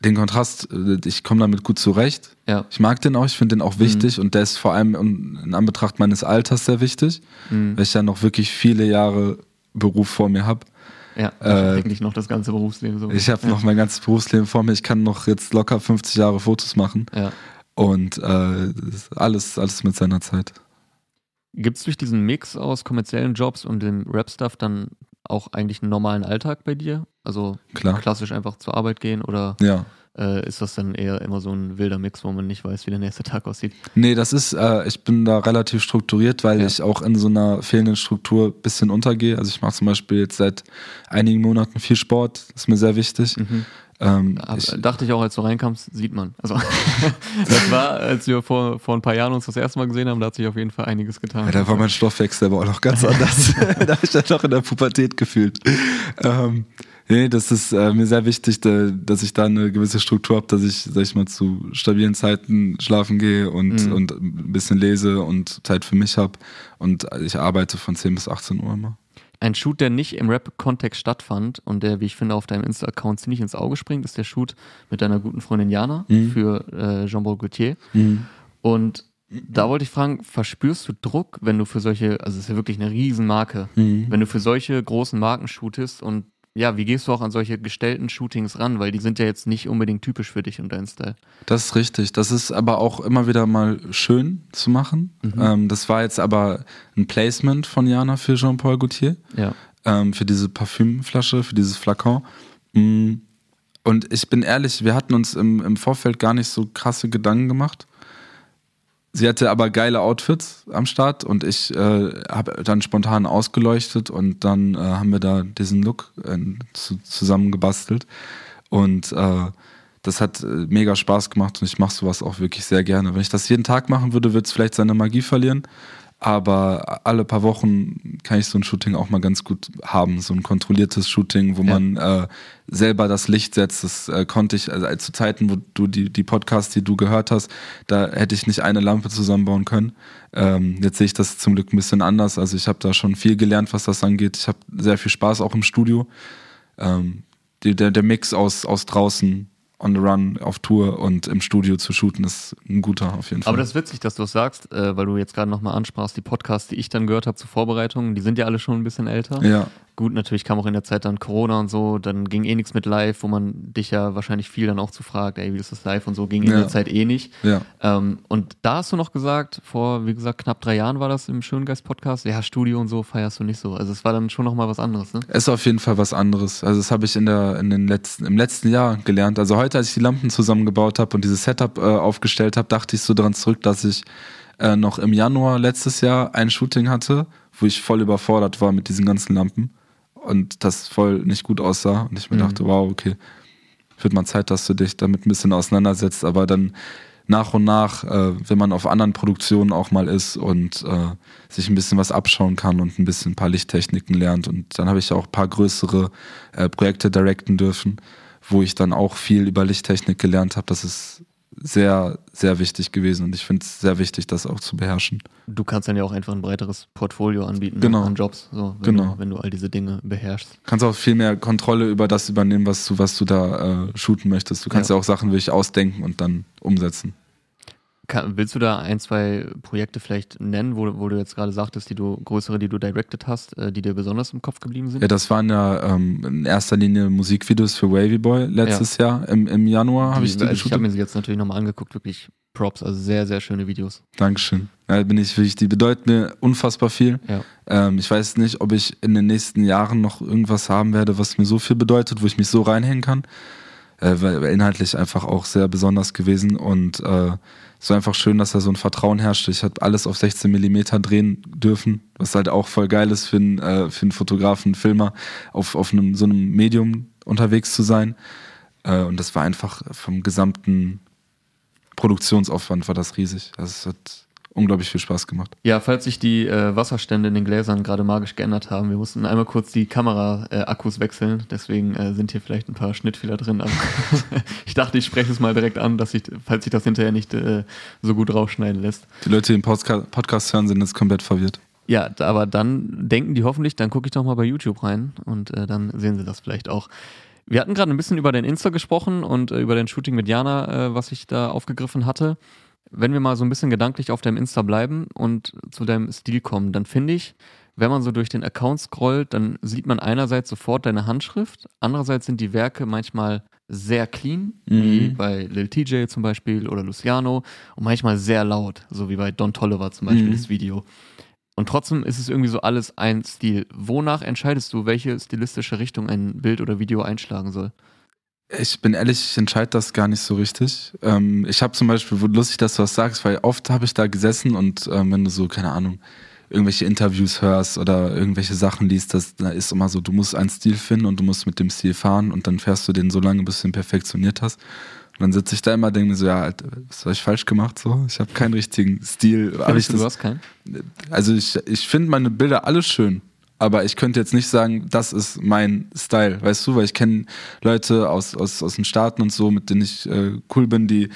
den Kontrast, äh, ich komme damit gut zurecht. Ja. Ich mag den auch, ich finde den auch wichtig mhm. und der ist vor allem in Anbetracht meines Alters sehr wichtig, mhm. weil ich ja noch wirklich viele Jahre Beruf vor mir habe. Ja, äh, eigentlich noch das ganze Berufsleben so. Ich habe ja. noch mein ganzes Berufsleben vor mir. Ich kann noch jetzt locker 50 Jahre Fotos machen. Ja. Und äh, alles, alles mit seiner Zeit. Gibt es durch diesen Mix aus kommerziellen Jobs und dem Rap-Stuff dann auch eigentlich einen normalen Alltag bei dir? Also Klar. klassisch einfach zur Arbeit gehen oder ja. Äh, ist das dann eher immer so ein wilder Mix, wo man nicht weiß, wie der nächste Tag aussieht? Nee, das ist, äh, ich bin da relativ strukturiert, weil ja. ich auch in so einer fehlenden Struktur ein bisschen untergehe. Also ich mache zum Beispiel jetzt seit einigen Monaten viel Sport, das ist mir sehr wichtig. Mhm. Ähm, ich, dachte ich auch, als du reinkamst, sieht man. Also <laughs> <laughs> das war, als wir vor, vor ein paar Jahren uns das erste Mal gesehen haben, da hat sich auf jeden Fall einiges getan. Ja, da war mein Stoffwechsel aber auch noch ganz anders. <laughs> da habe ich dann noch in der Pubertät gefühlt. Ähm, nee, das ist äh, mir sehr wichtig, da, dass ich da eine gewisse Struktur habe, dass ich, sag ich mal, zu stabilen Zeiten schlafen gehe und, mhm. und ein bisschen lese und Zeit für mich habe. Und ich arbeite von 10 bis 18 Uhr immer. Ein Shoot, der nicht im Rap-Kontext stattfand und der, wie ich finde, auf deinem Insta-Account ziemlich ins Auge springt, ist der Shoot mit deiner guten Freundin Jana mhm. für äh, Jean-Paul Gaultier. Mhm. Und da wollte ich fragen, verspürst du Druck, wenn du für solche, also es ist ja wirklich eine Riesenmarke, mhm. wenn du für solche großen Marken shootest und ja, wie gehst du auch an solche gestellten Shootings ran? Weil die sind ja jetzt nicht unbedingt typisch für dich und deinen Style. Das ist richtig. Das ist aber auch immer wieder mal schön zu machen. Mhm. Ähm, das war jetzt aber ein Placement von Jana für Jean-Paul Gaultier. Ja. Ähm, für diese Parfümflasche, für dieses Flakon. Mm. Und ich bin ehrlich, wir hatten uns im, im Vorfeld gar nicht so krasse Gedanken gemacht. Sie hatte aber geile Outfits am Start und ich äh, habe dann spontan ausgeleuchtet und dann äh, haben wir da diesen Look äh, zu, zusammengebastelt. Und äh, das hat äh, mega Spaß gemacht und ich mache sowas auch wirklich sehr gerne. Wenn ich das jeden Tag machen würde, würde es vielleicht seine Magie verlieren. Aber alle paar Wochen kann ich so ein Shooting auch mal ganz gut haben. So ein kontrolliertes Shooting, wo ja. man äh, selber das Licht setzt. Das äh, konnte ich, also zu Zeiten, wo du die, die Podcasts, die du gehört hast, da hätte ich nicht eine Lampe zusammenbauen können. Ähm, jetzt sehe ich das zum Glück ein bisschen anders. Also ich habe da schon viel gelernt, was das angeht. Ich habe sehr viel Spaß auch im Studio. Ähm, die, der, der Mix aus, aus draußen on the run auf Tour und im Studio zu shooten, ist ein guter auf jeden Fall. Aber das ist witzig, dass du es sagst, äh, weil du jetzt gerade nochmal ansprachst, die Podcasts, die ich dann gehört habe zur Vorbereitung, die sind ja alle schon ein bisschen älter. Ja. Gut, natürlich kam auch in der Zeit dann Corona und so, dann ging eh nichts mit live, wo man dich ja wahrscheinlich viel dann auch zu fragt, ey, wie ist das live und so, ging in der Zeit eh nicht. Ja. Ähm, und da hast du noch gesagt, vor, wie gesagt, knapp drei Jahren war das im Schöngeist-Podcast, ja, Studio und so feierst du nicht so. Also es war dann schon nochmal was anderes, ne? Es ist auf jeden Fall was anderes. Also das habe ich in der, in den letzten, im letzten Jahr gelernt. Also heute, als ich die Lampen zusammengebaut habe und dieses Setup äh, aufgestellt habe, dachte ich so daran zurück, dass ich äh, noch im Januar letztes Jahr ein Shooting hatte, wo ich voll überfordert war mit diesen ganzen Lampen und das voll nicht gut aussah. Und ich mir mhm. dachte, wow, okay, wird mal Zeit, dass du dich damit ein bisschen auseinandersetzt. Aber dann nach und nach, äh, wenn man auf anderen Produktionen auch mal ist und äh, sich ein bisschen was abschauen kann und ein bisschen ein paar Lichttechniken lernt. Und dann habe ich auch ein paar größere äh, Projekte directen dürfen, wo ich dann auch viel über Lichttechnik gelernt habe. Das ist sehr, sehr wichtig gewesen und ich finde es sehr wichtig, das auch zu beherrschen. Du kannst dann ja auch einfach ein breiteres Portfolio anbieten genau. Ne, an Jobs, so, wenn, genau. du, wenn du all diese Dinge beherrschst. Kannst auch viel mehr Kontrolle über das übernehmen, was du, was du da äh, shooten möchtest. Du kannst ja. ja auch Sachen wirklich ausdenken und dann umsetzen. Kann, willst du da ein, zwei Projekte vielleicht nennen, wo, wo du jetzt gerade sagtest, die du größere, die du directed hast, äh, die dir besonders im Kopf geblieben sind? Ja, das waren ja ähm, in erster Linie Musikvideos für Wavy Boy letztes ja. Jahr im, im Januar habe ich die also Ich habe mir sie jetzt natürlich nochmal angeguckt, wirklich Props, also sehr, sehr schöne Videos. Dankeschön. Ja, bin ich wirklich, die bedeuten mir unfassbar viel. Ja. Ähm, ich weiß nicht, ob ich in den nächsten Jahren noch irgendwas haben werde, was mir so viel bedeutet, wo ich mich so reinhängen kann. Äh, inhaltlich einfach auch sehr besonders gewesen und äh, es war einfach schön, dass da so ein Vertrauen herrschte. Ich habe alles auf 16 Millimeter drehen dürfen, was halt auch voll geil ist für einen, äh, für einen Fotografen, einen Filmer, auf, auf einem, so einem Medium unterwegs zu sein. Äh, und das war einfach vom gesamten Produktionsaufwand war das riesig. Also es hat unglaublich viel Spaß gemacht. Ja, falls sich die äh, Wasserstände in den Gläsern gerade magisch geändert haben, wir mussten einmal kurz die Kamera-Akkus äh, wechseln, deswegen äh, sind hier vielleicht ein paar Schnittfehler drin. Aber <laughs> ich dachte, ich spreche es mal direkt an, dass ich, falls sich das hinterher nicht äh, so gut rausschneiden lässt. Die Leute, die den Podca Podcast hören, sind jetzt komplett verwirrt. Ja, aber dann denken die hoffentlich, dann gucke ich doch mal bei YouTube rein und äh, dann sehen sie das vielleicht auch. Wir hatten gerade ein bisschen über dein Insta gesprochen und äh, über dein Shooting mit Jana, was ich da aufgegriffen hatte wenn wir mal so ein bisschen gedanklich auf deinem Insta bleiben und zu deinem Stil kommen, dann finde ich, wenn man so durch den Account scrollt, dann sieht man einerseits sofort deine Handschrift, andererseits sind die Werke manchmal sehr clean, mhm. wie bei Lil TJ zum Beispiel oder Luciano und manchmal sehr laut, so wie bei Don Tolliver zum Beispiel mhm. das Video. Und trotzdem ist es irgendwie so alles ein Stil. Wonach entscheidest du, welche stilistische Richtung ein Bild oder Video einschlagen soll? Ich bin ehrlich, ich entscheide das gar nicht so richtig. Ähm, ich habe zum Beispiel, wo lustig, dass du das sagst, weil oft habe ich da gesessen und ähm, wenn du so, keine Ahnung, irgendwelche Interviews hörst oder irgendwelche Sachen liest, das, da ist immer so, du musst einen Stil finden und du musst mit dem Stil fahren und dann fährst du den so lange, bis du ihn perfektioniert hast. Und dann sitze ich da immer und denke mir so, ja, Alter, was habe ich falsch gemacht? So, ich habe keinen richtigen Stil. Findest du, du hast keinen? Also ich, ich finde meine Bilder alle schön aber ich könnte jetzt nicht sagen, das ist mein Style, weißt du, weil ich kenne Leute aus, aus, aus den Staaten und so, mit denen ich äh, cool bin, die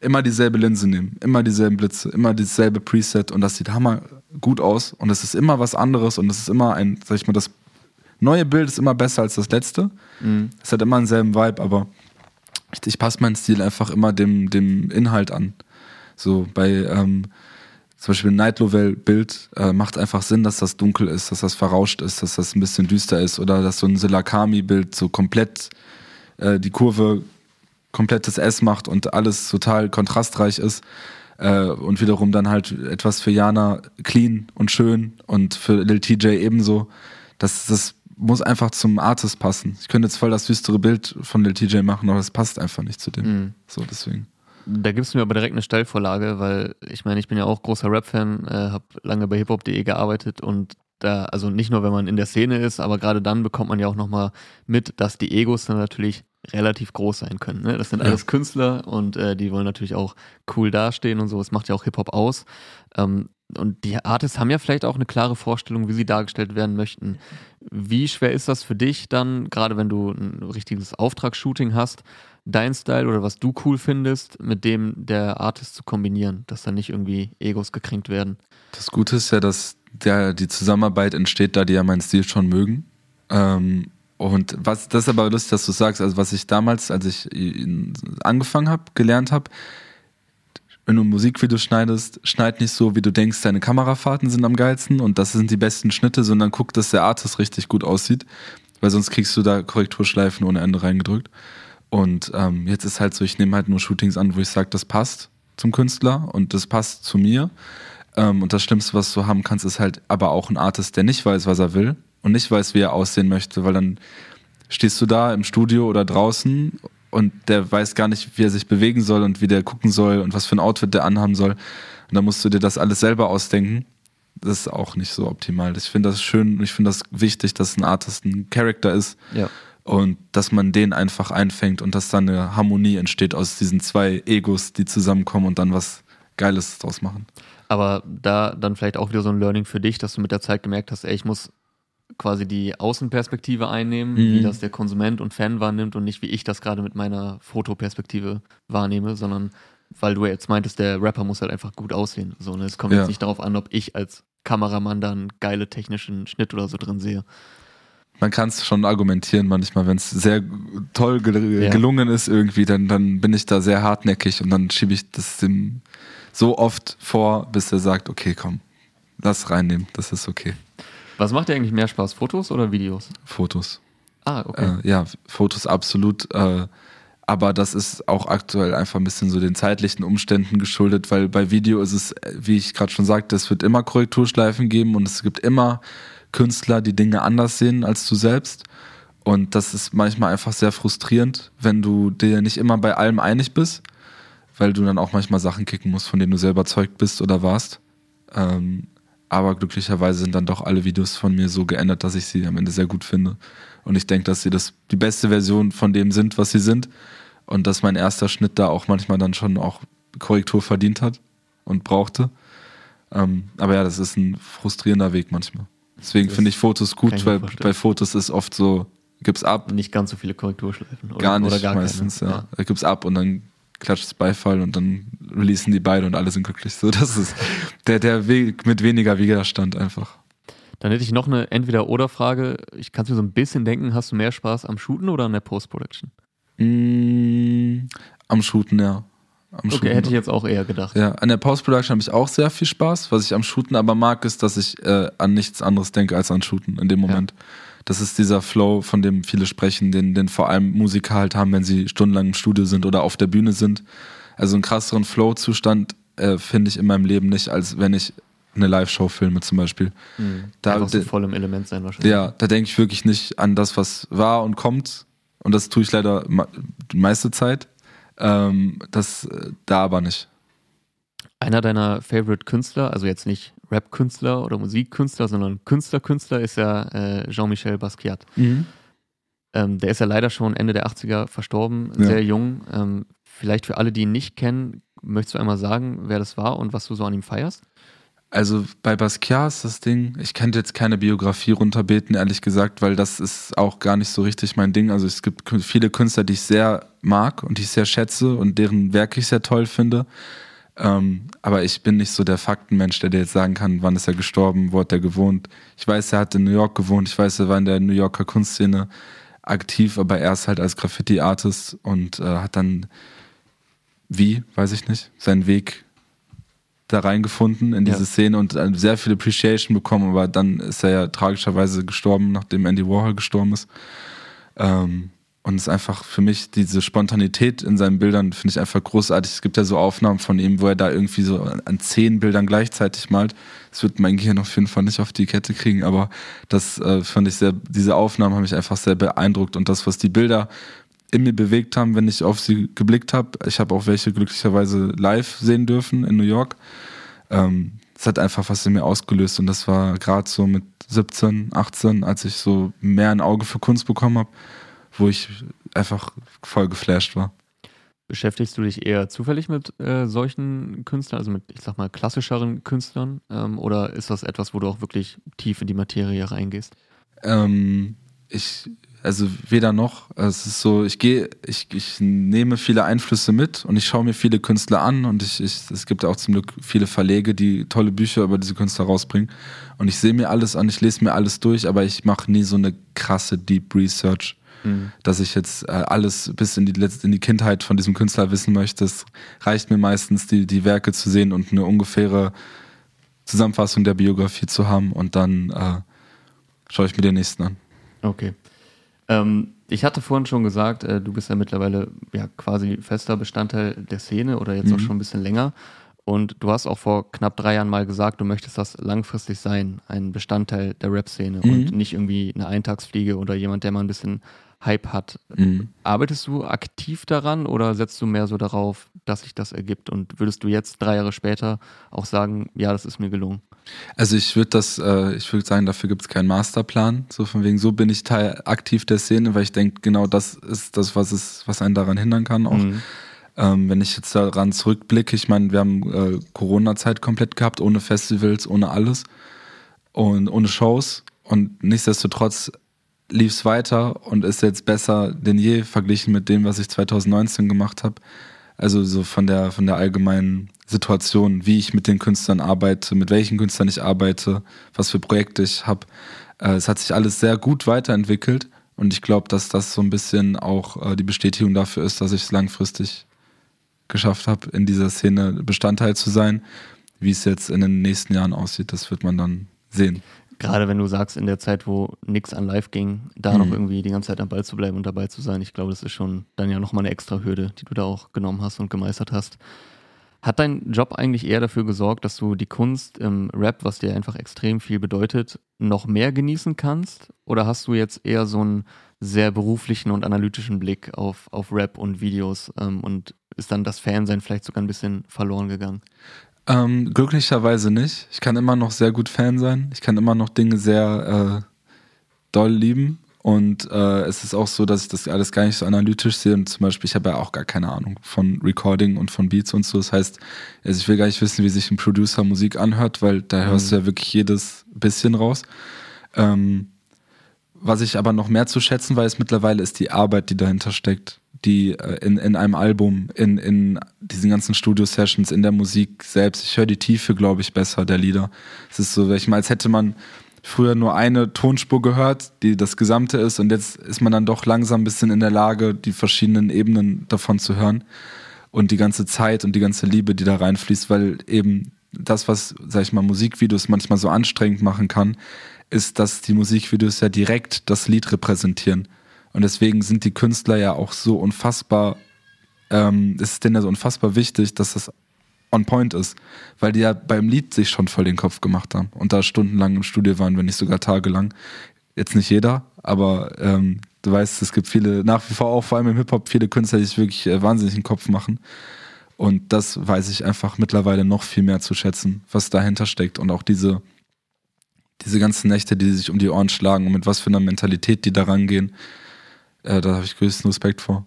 immer dieselbe Linse nehmen, immer dieselben Blitze, immer dieselbe Preset und das sieht hammer gut aus und es ist immer was anderes und es ist immer ein, sag ich mal, das neue Bild ist immer besser als das letzte. Mhm. Es hat immer denselben Vibe, aber ich, ich passe meinen Stil einfach immer dem, dem Inhalt an. So bei ähm, zum Beispiel ein Night Lovell-Bild äh, macht einfach Sinn, dass das dunkel ist, dass das verrauscht ist, dass das ein bisschen düster ist oder dass so ein Silakami-Bild so komplett äh, die Kurve komplettes S macht und alles total kontrastreich ist. Äh, und wiederum dann halt etwas für Jana clean und schön und für Lil TJ ebenso. Das, das muss einfach zum Artist passen. Ich könnte jetzt voll das düstere Bild von Lil TJ machen, aber das passt einfach nicht zu dem. Mhm. So, deswegen. Da gibst du mir aber direkt eine Stellvorlage, weil ich meine, ich bin ja auch großer Rap-Fan, äh, habe lange bei hiphop.de gearbeitet und da, also nicht nur, wenn man in der Szene ist, aber gerade dann bekommt man ja auch nochmal mit, dass die Egos dann natürlich relativ groß sein können. Ne? Das sind alles ja. Künstler und äh, die wollen natürlich auch cool dastehen und so. Das macht ja auch Hip-Hop aus. Ähm, und die Artists haben ja vielleicht auch eine klare Vorstellung, wie sie dargestellt werden möchten. Wie schwer ist das für dich dann, gerade wenn du ein richtiges Auftragsshooting hast, dein Style oder was du cool findest, mit dem der Artist zu kombinieren, dass da nicht irgendwie Egos gekränkt werden. Das Gute ist ja, dass der, die Zusammenarbeit entsteht, da die ja meinen Stil schon mögen. Ähm, und was, das ist aber lustig, dass du sagst, also was ich damals, als ich angefangen habe, gelernt habe, wenn du ein Musikvideo schneidest, schneid nicht so, wie du denkst, deine Kamerafahrten sind am geilsten und das sind die besten Schnitte, sondern guck, dass der Artist richtig gut aussieht, weil sonst kriegst du da Korrekturschleifen ohne Ende reingedrückt. Und ähm, jetzt ist halt so, ich nehme halt nur Shootings an, wo ich sage, das passt zum Künstler und das passt zu mir. Ähm, und das Schlimmste, was du haben kannst, ist halt aber auch ein Artist, der nicht weiß, was er will und nicht weiß, wie er aussehen möchte, weil dann stehst du da im Studio oder draußen und der weiß gar nicht, wie er sich bewegen soll und wie der gucken soll und was für ein Outfit der anhaben soll. Und dann musst du dir das alles selber ausdenken. Das ist auch nicht so optimal. Ich finde das schön und ich finde das wichtig, dass ein Artist ein Charakter ist. Ja und dass man den einfach einfängt und dass dann eine Harmonie entsteht aus diesen zwei Egos, die zusammenkommen und dann was Geiles draus machen. Aber da dann vielleicht auch wieder so ein Learning für dich, dass du mit der Zeit gemerkt hast, ey, ich muss quasi die Außenperspektive einnehmen, mhm. wie das der Konsument und Fan wahrnimmt und nicht wie ich das gerade mit meiner Fotoperspektive wahrnehme, sondern weil du jetzt meintest, der Rapper muss halt einfach gut aussehen. So, ne? Es kommt Ja. jetzt nicht darauf an, ob ich als Kameramann da einen geile technischen Schnitt oder so drin sehe. Man kann es schon argumentieren manchmal, wenn es sehr toll gel Ja. gelungen ist irgendwie, dann, dann bin ich da sehr hartnäckig und dann schiebe ich das dem so oft vor, bis er sagt, okay, komm, lass reinnehmen, das ist okay. Was macht dir eigentlich mehr Spaß, Fotos oder Videos? Fotos. Ah, okay. Äh, ja, Fotos absolut. Äh, aber das ist auch aktuell einfach ein bisschen so den zeitlichen Umständen geschuldet, weil bei Video ist es, wie ich gerade schon sagte, es wird immer Korrekturschleifen geben und es gibt immer Künstler, die Dinge anders sehen als du selbst. Und das ist manchmal einfach sehr frustrierend, wenn du dir nicht immer bei allem einig bist, weil du dann auch manchmal Sachen kicken musst, von denen du selber überzeugt bist oder warst. Ähm, aber glücklicherweise sind dann doch alle Videos von mir so geändert, dass ich sie am Ende sehr gut finde. Und ich denke, dass sie das die beste Version von dem sind, was sie sind. Und dass mein erster Schnitt da auch manchmal dann schon auch Korrektur verdient hat und brauchte. Ähm, aber ja, das ist ein frustrierender Weg manchmal. Deswegen finde ich Fotos gut, weil bei Fotos ist oft so, gib's ab, Nicht ganz so viele Korrekturschleifen. Oder, gar nicht oder gar meistens, keine. ja. Da gibt's ab und dann klatscht es Beifall und dann releasen die beide und alle sind glücklich. So, das ist der, der Weg mit weniger Widerstand einfach. Dann hätte ich noch eine Entweder-Oder-Frage. Ich kann es mir so ein bisschen denken, hast du mehr Spaß am Shooten oder an der Post-Production? Mm, am Shooten, ja. Am Okay, hätte ich jetzt auch eher gedacht. Ja, an der Post-Production habe ich auch sehr viel Spaß. Was ich am Shooten aber mag, ist, dass ich äh, an nichts anderes denke als an Shooten in dem Moment. Das ist dieser Flow, von dem viele sprechen, den, den vor allem Musiker halt haben, wenn sie stundenlang im Studio sind oder auf der Bühne sind. Also einen krasseren Flow-Zustand äh, finde ich in meinem Leben nicht, als wenn ich eine Live-Show filme zum Beispiel. Mhm. Da- Einfach so voll im Element sein wahrscheinlich. Ja, da denke ich wirklich nicht an das, was war und kommt. Und das tue ich leider die meiste Zeit. Ähm, das äh, da aber nicht. Einer deiner Favorite-Künstler, also jetzt nicht Rap-Künstler oder Musikkünstler, sondern Künstler-Künstler ist ja äh, Jean-Michel Basquiat. Ähm, der ist ja leider schon Ende der 80er verstorben, Ja. sehr jung. Ähm, vielleicht für alle, die ihn nicht kennen, möchtest du einmal sagen, wer das war und was du so an ihm feierst? Also bei Basquiat ist das Ding, ich könnte jetzt keine Biografie runterbeten, ehrlich gesagt, weil das ist auch gar nicht so richtig mein Ding. Also es gibt viele Künstler, die ich sehr mag und die ich sehr schätze und deren Werke ich sehr toll finde. Ähm, aber ich bin nicht so der Faktenmensch, der dir jetzt sagen kann, wann ist er gestorben, wo hat er gewohnt. Ich weiß, er hat in New York gewohnt, ich weiß, er war in der New Yorker Kunstszene aktiv, aber erst halt als Graffiti-Artist und äh, hat dann, wie, weiß ich nicht, seinen Weg da reingefunden in diese Ja. Szene und äh, sehr viel Appreciation bekommen, aber dann ist er ja tragischerweise gestorben, nachdem Andy Warhol gestorben ist. Ähm, und es ist einfach für mich diese Spontanität in seinen Bildern finde ich einfach großartig. Es gibt ja so Aufnahmen von ihm, wo er da irgendwie so an- an zehn Bildern gleichzeitig malt. Das wird mein Gehirn auf jeden Fall nicht auf die Kette kriegen, aber das äh, fand ich sehr, diese Aufnahmen haben mich einfach sehr beeindruckt und das, was die Bilder in mir bewegt haben, wenn ich auf sie geblickt habe. Ich habe auch welche glücklicherweise live sehen dürfen in New York. Ähm, es hat einfach was in mir ausgelöst und das war gerade so mit 17, 18, als ich so mehr ein Auge für Kunst bekommen habe, wo ich einfach voll geflasht war. Beschäftigst du dich eher zufällig mit äh, solchen Künstlern, also mit, ich sag mal, klassischeren Künstlern? Ähm, oder ist das etwas, wo du auch wirklich tief in die Materie reingehst? Ähm, ich, also weder noch. Es ist so, ich gehe, ich, ich nehme viele Einflüsse mit und ich schaue mir viele Künstler an und ich, ich, es gibt auch zum Glück viele Verlege, die tolle Bücher über diese Künstler rausbringen. Und ich sehe mir alles an, ich lese mir alles durch, aber ich mache nie so eine krasse Deep Research, dass ich jetzt äh, alles bis in die, in die Kindheit von diesem Künstler wissen möchte. Es reicht mir meistens, die, die Werke zu sehen und eine ungefähre Zusammenfassung der Biografie zu haben und dann äh, schaue ich mir den nächsten an. Okay. Ähm, ich hatte vorhin schon gesagt, äh, du bist ja mittlerweile ja quasi fester Bestandteil der Szene oder jetzt auch schon ein bisschen länger. Und du hast auch vor knapp drei Jahren mal gesagt, du möchtest das langfristig sein, ein Bestandteil der Rap-Szene und nicht irgendwie eine Eintagsfliege oder jemand, der mal ein bisschen Hype hat. Arbeitest du aktiv daran oder setzt du mehr so darauf, dass sich das ergibt? Und würdest du jetzt drei Jahre später auch sagen, ja, das ist mir gelungen? Also ich würde das, äh, ich würde sagen, dafür gibt es keinen Masterplan. So von wegen, so bin ich Teil aktiv der Szene, weil ich denke, genau das ist das, was es, was einen daran hindern kann. Auch ähm, wenn ich jetzt daran zurückblicke, ich meine, wir haben äh, Corona-Zeit komplett gehabt, ohne Festivals, ohne alles und ohne Shows. Und nichtsdestotrotz lief es weiter und ist jetzt besser denn je verglichen mit dem, was ich 2019 gemacht habe. Also so von der, von der allgemeinen Situation, wie ich mit den Künstlern arbeite, mit welchen Künstlern ich arbeite, was für Projekte ich habe. Äh, es hat sich alles sehr gut weiterentwickelt und ich glaube, dass das so ein bisschen auch äh, die Bestätigung dafür ist, dass ich es langfristig geschafft habe, in dieser Szene Bestandteil zu sein. Wie es jetzt in den nächsten Jahren aussieht, das wird man dann sehen. Gerade wenn du sagst, in der Zeit, wo nichts an live ging, da mhm. noch irgendwie die ganze Zeit am Ball zu bleiben und dabei zu sein, ich glaube, das ist schon dann ja nochmal eine extra Hürde, die du da auch genommen hast und gemeistert hast. Hat dein Job eigentlich eher dafür gesorgt, dass du die Kunst im Rap, was dir einfach extrem viel bedeutet, noch mehr genießen kannst? Oder hast du jetzt eher so einen sehr beruflichen und analytischen Blick auf, auf Rap und Videos ähm, und ist dann das Fansein vielleicht sogar ein bisschen verloren gegangen? Ähm, glücklicherweise nicht. Ich kann immer noch sehr gut Fan sein. Ich kann immer noch Dinge sehr äh, doll lieben. Und äh, es ist auch so, dass ich das alles gar nicht so analytisch sehe. Und zum Beispiel, ich habe ja auch gar keine Ahnung von Recording und von Beats und so. Das heißt, also ich will gar nicht wissen, wie sich ein Producer Musik anhört, weil da hörst mhm. du ja wirklich jedes bisschen raus. Ähm, was ich aber noch mehr zu schätzen weiß mittlerweile, ist die Arbeit, die dahinter steckt die äh, in, in einem Album, in, in diesen ganzen Studio-Sessions, in der Musik selbst. Ich höre die Tiefe, glaube ich, besser der Lieder. Es ist so, ich meine, als hätte man früher nur eine Tonspur gehört, die das Gesamte ist, und jetzt ist man dann doch langsam ein bisschen in der Lage, die verschiedenen Ebenen davon zu hören und die ganze Zeit und die ganze Liebe, die da reinfließt, weil eben das, was, sag ich mal, Musikvideos manchmal so anstrengend machen kann, ist, dass die Musikvideos ja direkt das Lied repräsentieren. Und deswegen sind die Künstler ja auch so unfassbar, ähm, es ist denen ja so unfassbar wichtig, dass das on point ist, weil die ja beim Lied sich schon voll den Kopf gemacht haben und da stundenlang im Studio waren, wenn nicht sogar tagelang. Jetzt nicht jeder, aber ähm, du weißt, es gibt viele, nach wie vor auch vor allem im Hip-Hop, viele Künstler, die sich wirklich äh, wahnsinnig den Kopf machen. Und das weiß ich einfach mittlerweile noch viel mehr zu schätzen, was dahinter steckt und auch diese, diese ganzen Nächte, die sich um die Ohren schlagen und mit was für einer Mentalität die da rangehen. Äh, da habe ich größten Respekt vor.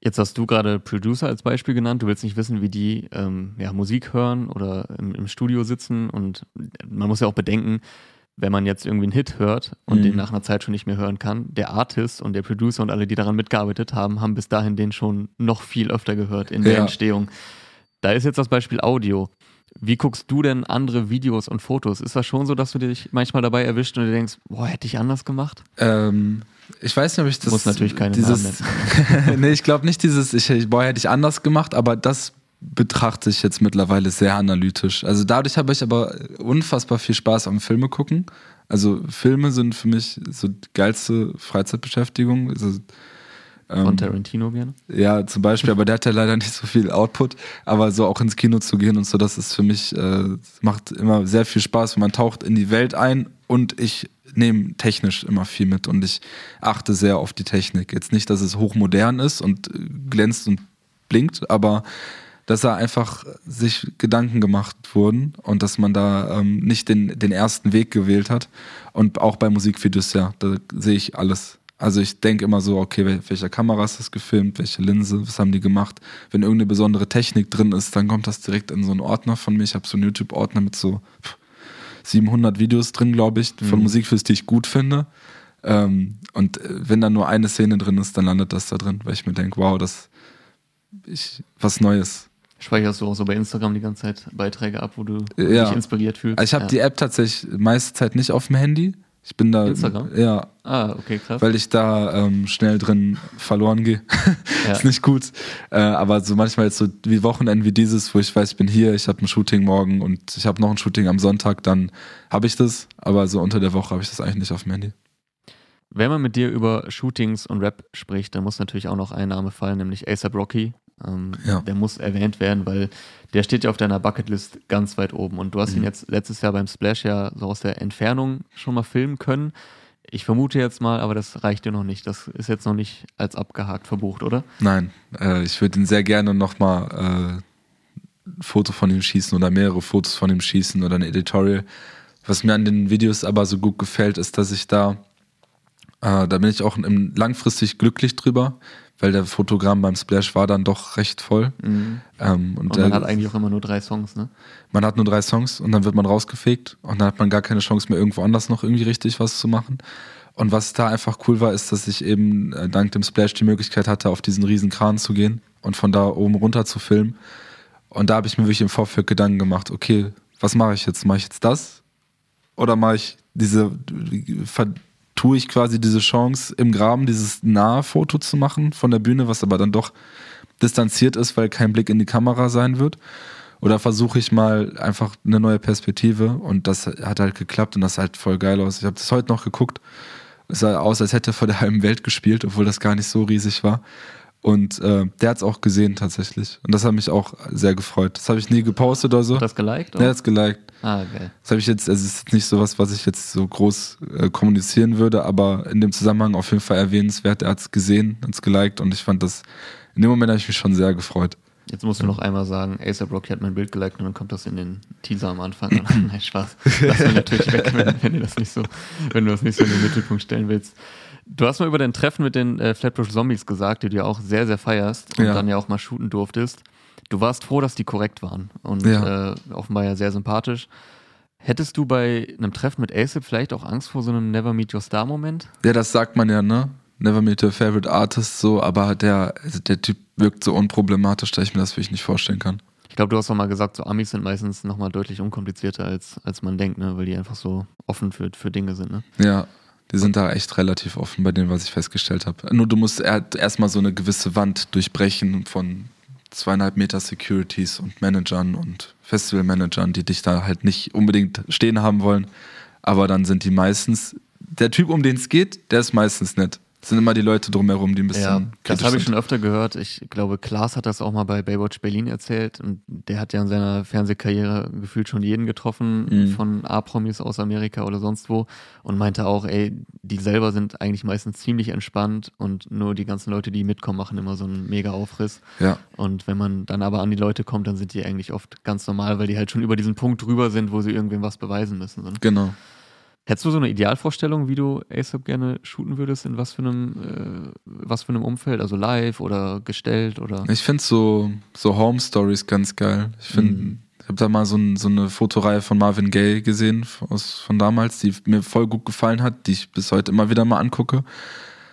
Jetzt hast du gerade Producer als Beispiel genannt. Du willst nicht wissen, wie die ähm, ja, Musik hören oder im, im, Studio sitzen. Und man muss ja auch bedenken, wenn man jetzt irgendwie einen Hit hört und mhm. den nach einer Zeit schon nicht mehr hören kann, der Artist und der Producer und alle, die daran mitgearbeitet haben, haben bis dahin den schon noch viel öfter gehört in der ja. Entstehung. Da ist jetzt das Beispiel Audio. Wie guckst du denn andere Videos und Fotos? Ist das schon so, dass du dich manchmal dabei erwischt und dir denkst, boah, hätte ich anders gemacht? Ähm, ich weiß nicht, ob ich das. Muss natürlich keine dieses, Namen <laughs> Nee, ich glaube nicht dieses, ich, boah, hätte ich anders gemacht, aber das betrachte ich jetzt mittlerweile sehr analytisch. Also dadurch habe ich aber unfassbar viel Spaß am Filme gucken. Also Filme sind für mich so die geilste Freizeitbeschäftigung. Also, ähm, Von Tarantino gerne? Ja, zum Beispiel, aber der hat ja leider nicht so viel Output. Aber so auch ins Kino zu gehen und so, das ist für mich, äh, macht immer sehr viel Spaß. Man taucht in die Welt ein und ich nehme technisch immer viel mit und ich achte sehr auf die Technik. Jetzt nicht, dass es hochmodern ist und glänzt und blinkt, aber dass da einfach sich Gedanken gemacht wurden und dass man da ähm, nicht den, den ersten Weg gewählt hat. Und auch bei Musikvideos, ja, da sehe ich alles. Also ich denke immer so, okay, welcher Kamera ist das gefilmt, welche Linse, was haben die gemacht? Wenn irgendeine besondere Technik drin ist, dann kommt das direkt in so einen Ordner von mir. Ich habe so einen YouTube-Ordner mit so 700 Videos drin, glaube ich, von mhm. Musikvideos, die ich gut finde. Ähm, und äh, wenn da nur eine Szene drin ist, dann landet das da drin, weil ich mir denke, wow, das ist was Neues. Speicherst du auch so bei Instagram die ganze Zeit Beiträge ab, wo du ja. dich inspiriert fühlst? Also ich habe ja. die App tatsächlich meiste Zeit nicht auf dem Handy. Ich bin da. Instagram? Ja. Ah, okay, krass. Weil ich da ähm, schnell drin verloren gehe. Ja. <laughs> ist nicht gut. Äh, aber so manchmal jetzt so wie Wochenende wie dieses, wo ich weiß, ich bin hier, ich habe ein Shooting morgen und ich habe noch ein Shooting am Sonntag, dann habe ich das. Aber so unter der Woche habe ich das eigentlich nicht auf dem Handy. Wenn man mit dir über Shootings und Rap spricht, dann muss natürlich auch noch ein Name fallen, nämlich ASAP Rocky. Ähm, ja. Der muss erwähnt werden, weil der steht ja auf deiner Bucketlist ganz weit oben. Und du hast mhm. ihn jetzt letztes Jahr beim Splash ja so aus der Entfernung schon mal filmen können. Ich vermute jetzt mal, aber das reicht dir noch nicht. Das ist jetzt noch nicht als abgehakt verbucht, oder? Nein, äh, ich würde ihn sehr gerne nochmal äh, ein Foto von ihm schießen oder mehrere Fotos von ihm schießen oder ein Editorial. Was mir an den Videos aber so gut gefällt, ist, dass ich da, äh, da bin ich auch langfristig glücklich drüber, weil der Fotogramm beim Splash war dann doch recht voll. Mhm. Ähm, und, und, man der, hat eigentlich auch immer nur drei Songs, ne? Man hat nur drei Songs und dann wird man rausgefegt und dann hat man gar keine Chance mehr, irgendwo anders noch irgendwie richtig was zu machen. Und was da einfach cool war, ist, dass ich eben äh, dank dem Splash die Möglichkeit hatte, auf diesen riesen Kran zu gehen und von da oben runter zu filmen. Und da habe ich mir wirklich im Vorfeld Gedanken gemacht, okay, was mache ich jetzt? Mache ich jetzt das? Oder mache ich diese, tue ich quasi diese Chance im Graben, dieses Nahfoto zu machen von der Bühne, was aber dann doch distanziert ist, weil kein Blick in die Kamera sein wird? Oder versuche ich mal einfach eine neue Perspektive und das hat halt geklappt und das sah halt voll geil aus. Ich habe das heute noch geguckt. Es sah aus, als hätte er vor der halben Welt gespielt, obwohl das gar nicht so riesig war. Und äh, der hat es auch gesehen tatsächlich. Und das hat mich auch sehr gefreut. Das habe ich nie gepostet oder so. Das geliked? Oder? Ja, das geliked. Ah, geil. Das habe ich jetzt, also es ist nicht so was, was ich jetzt so groß äh, kommunizieren würde, aber in dem Zusammenhang auf jeden Fall erwähnenswert. Er hat es gesehen, hat es geliked und ich fand das, in dem Moment habe ich mich schon sehr gefreut. Jetzt musst du noch einmal sagen, ASAP Rocky hat mein Bild geliked und dann kommt das in den Teaser am Anfang. <laughs> <laughs> Nein, Spaß. Lass mir natürlich weg, wenn, wenn, du das nicht so, wenn du das nicht so in den Mittelpunkt stellen willst. Du hast mal über dein Treffen mit den äh, Flatbush Zombies gesagt, die du ja auch sehr, sehr feierst und ja. dann ja auch mal shooten durftest. Du warst froh, dass die korrekt waren und ja. äh, offenbar ja sehr sympathisch. Hättest du bei einem Treffen mit ASAP vielleicht auch Angst vor so einem Never Meet Your Star Moment? Ja, das sagt man ja, ne? Never Meet Your Favorite Artist so, aber der, also der Typ wirkt so unproblematisch, dass ich mir das wirklich nicht vorstellen kann. Ich glaube, du hast doch mal gesagt, so Amis sind meistens nochmal deutlich unkomplizierter, als, als man denkt, ne? weil die einfach so offen für, für Dinge sind. Ne? Ja, die sind da echt relativ offen bei dem, was ich festgestellt habe. Nur du musst erstmal so eine gewisse Wand durchbrechen von zweieinhalb Meter Securities und Managern und Festivalmanagern, die dich da halt nicht unbedingt stehen haben wollen. Aber dann sind die meistens, der Typ, um den es geht, der ist meistens nett sind immer die Leute drumherum, die ein bisschen. Ja, das habe ich schon öfter gehört. Ich glaube, Klaas hat das auch mal bei Baywatch Berlin erzählt und der hat ja in seiner Fernsehkarriere gefühlt schon jeden getroffen mhm. von A-Promis aus Amerika oder sonst wo und meinte auch, ey, die selber sind eigentlich meistens ziemlich entspannt und nur die ganzen Leute, die mitkommen, machen immer so einen mega Aufriss. Ja. Und wenn man dann aber an die Leute kommt, dann sind die eigentlich oft ganz normal, weil die halt schon über diesen Punkt drüber sind, wo sie irgendwem was beweisen müssen. So. Genau. Hättest du so eine Idealvorstellung, wie du ASAP gerne shooten würdest, in was für einem, äh, was für einem Umfeld? Also live oder gestellt oder? Ich finde so, so Home Stories ganz geil. Ich finde, mhm. ich habe da mal so, ein, so, eine Fotoreihe von Marvin Gaye gesehen, aus, von damals, die mir voll gut gefallen hat, die ich bis heute immer wieder mal angucke.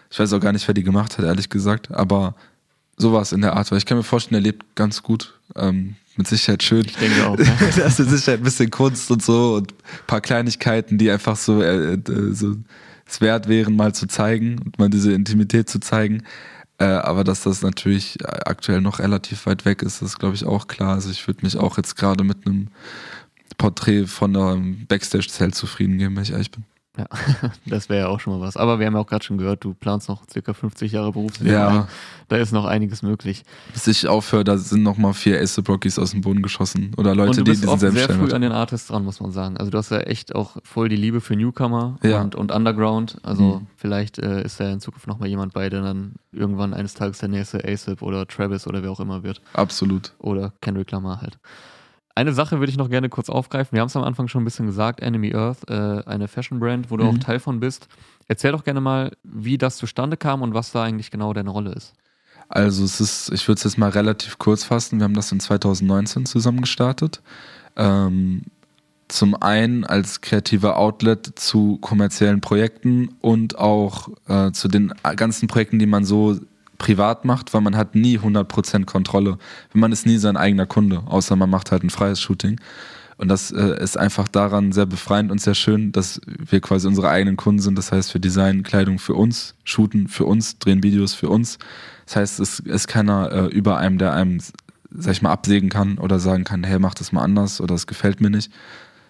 Ich weiß auch gar nicht, wer die gemacht hat, ehrlich gesagt, aber sowas in der Art, weil ich kann mir vorstellen, er lebt ganz gut. Ähm, mit Sicherheit schön. Ich denke auch. Ne? <laughs> das ist mit Sicherheit ein bisschen Kunst und so und ein paar Kleinigkeiten, die einfach so, äh, so es wert wären, mal zu zeigen und mal diese Intimität zu zeigen. Äh, aber dass das natürlich aktuell noch relativ weit weg ist, ist, glaube ich, auch klar. Also ich würde mich auch jetzt gerade mit einem Porträt von einem Backstage-Zelt zufrieden geben, wenn ich ehrlich bin. Ja, <laughs> das wäre ja auch schon mal was. Aber wir haben ja auch gerade schon gehört, du planst noch circa 50 Jahre Berufsleben. Ja. <laughs> Da ist noch einiges möglich. Bis ich aufhöre, da sind noch mal vier Ace Brockies aus dem Boden geschossen. Oder Leute, und du bist die diesen sehr früh an den Artists dran, muss man sagen. Also du hast ja echt auch voll die Liebe für Newcomer ja. und, und Underground. Also mhm. vielleicht äh, ist da in Zukunft noch mal jemand bei, der dann irgendwann eines Tages der nächste ASAP oder Travis oder wer auch immer wird. Absolut. Oder Kendrick Lamar halt. Eine Sache würde ich noch gerne kurz aufgreifen. Wir haben es am Anfang schon ein bisschen gesagt, Enemy Earth, äh, eine Fashion-Brand, wo du mhm. auch Teil von bist. Erzähl doch gerne mal, wie das zustande kam und was da eigentlich genau deine Rolle ist. Also es ist, ich würde es jetzt mal relativ kurz fassen. Wir haben das in 2019 zusammen gestartet. Ähm, zum einen als kreativer Outlet zu kommerziellen Projekten und auch äh, zu den ganzen Projekten, die man so privat macht, weil man hat nie 100% Kontrolle. Man ist nie sein eigener Kunde, außer man macht halt ein freies Shooting. Und das äh, ist einfach daran sehr befreiend und sehr schön, dass wir quasi unsere eigenen Kunden sind. Das heißt, wir designen Kleidung für uns, shooten für uns, drehen Videos für uns. Das heißt, es ist keiner äh, über einem, der einem, sag ich mal, absägen kann oder sagen kann, hey, mach das mal anders oder es gefällt mir nicht.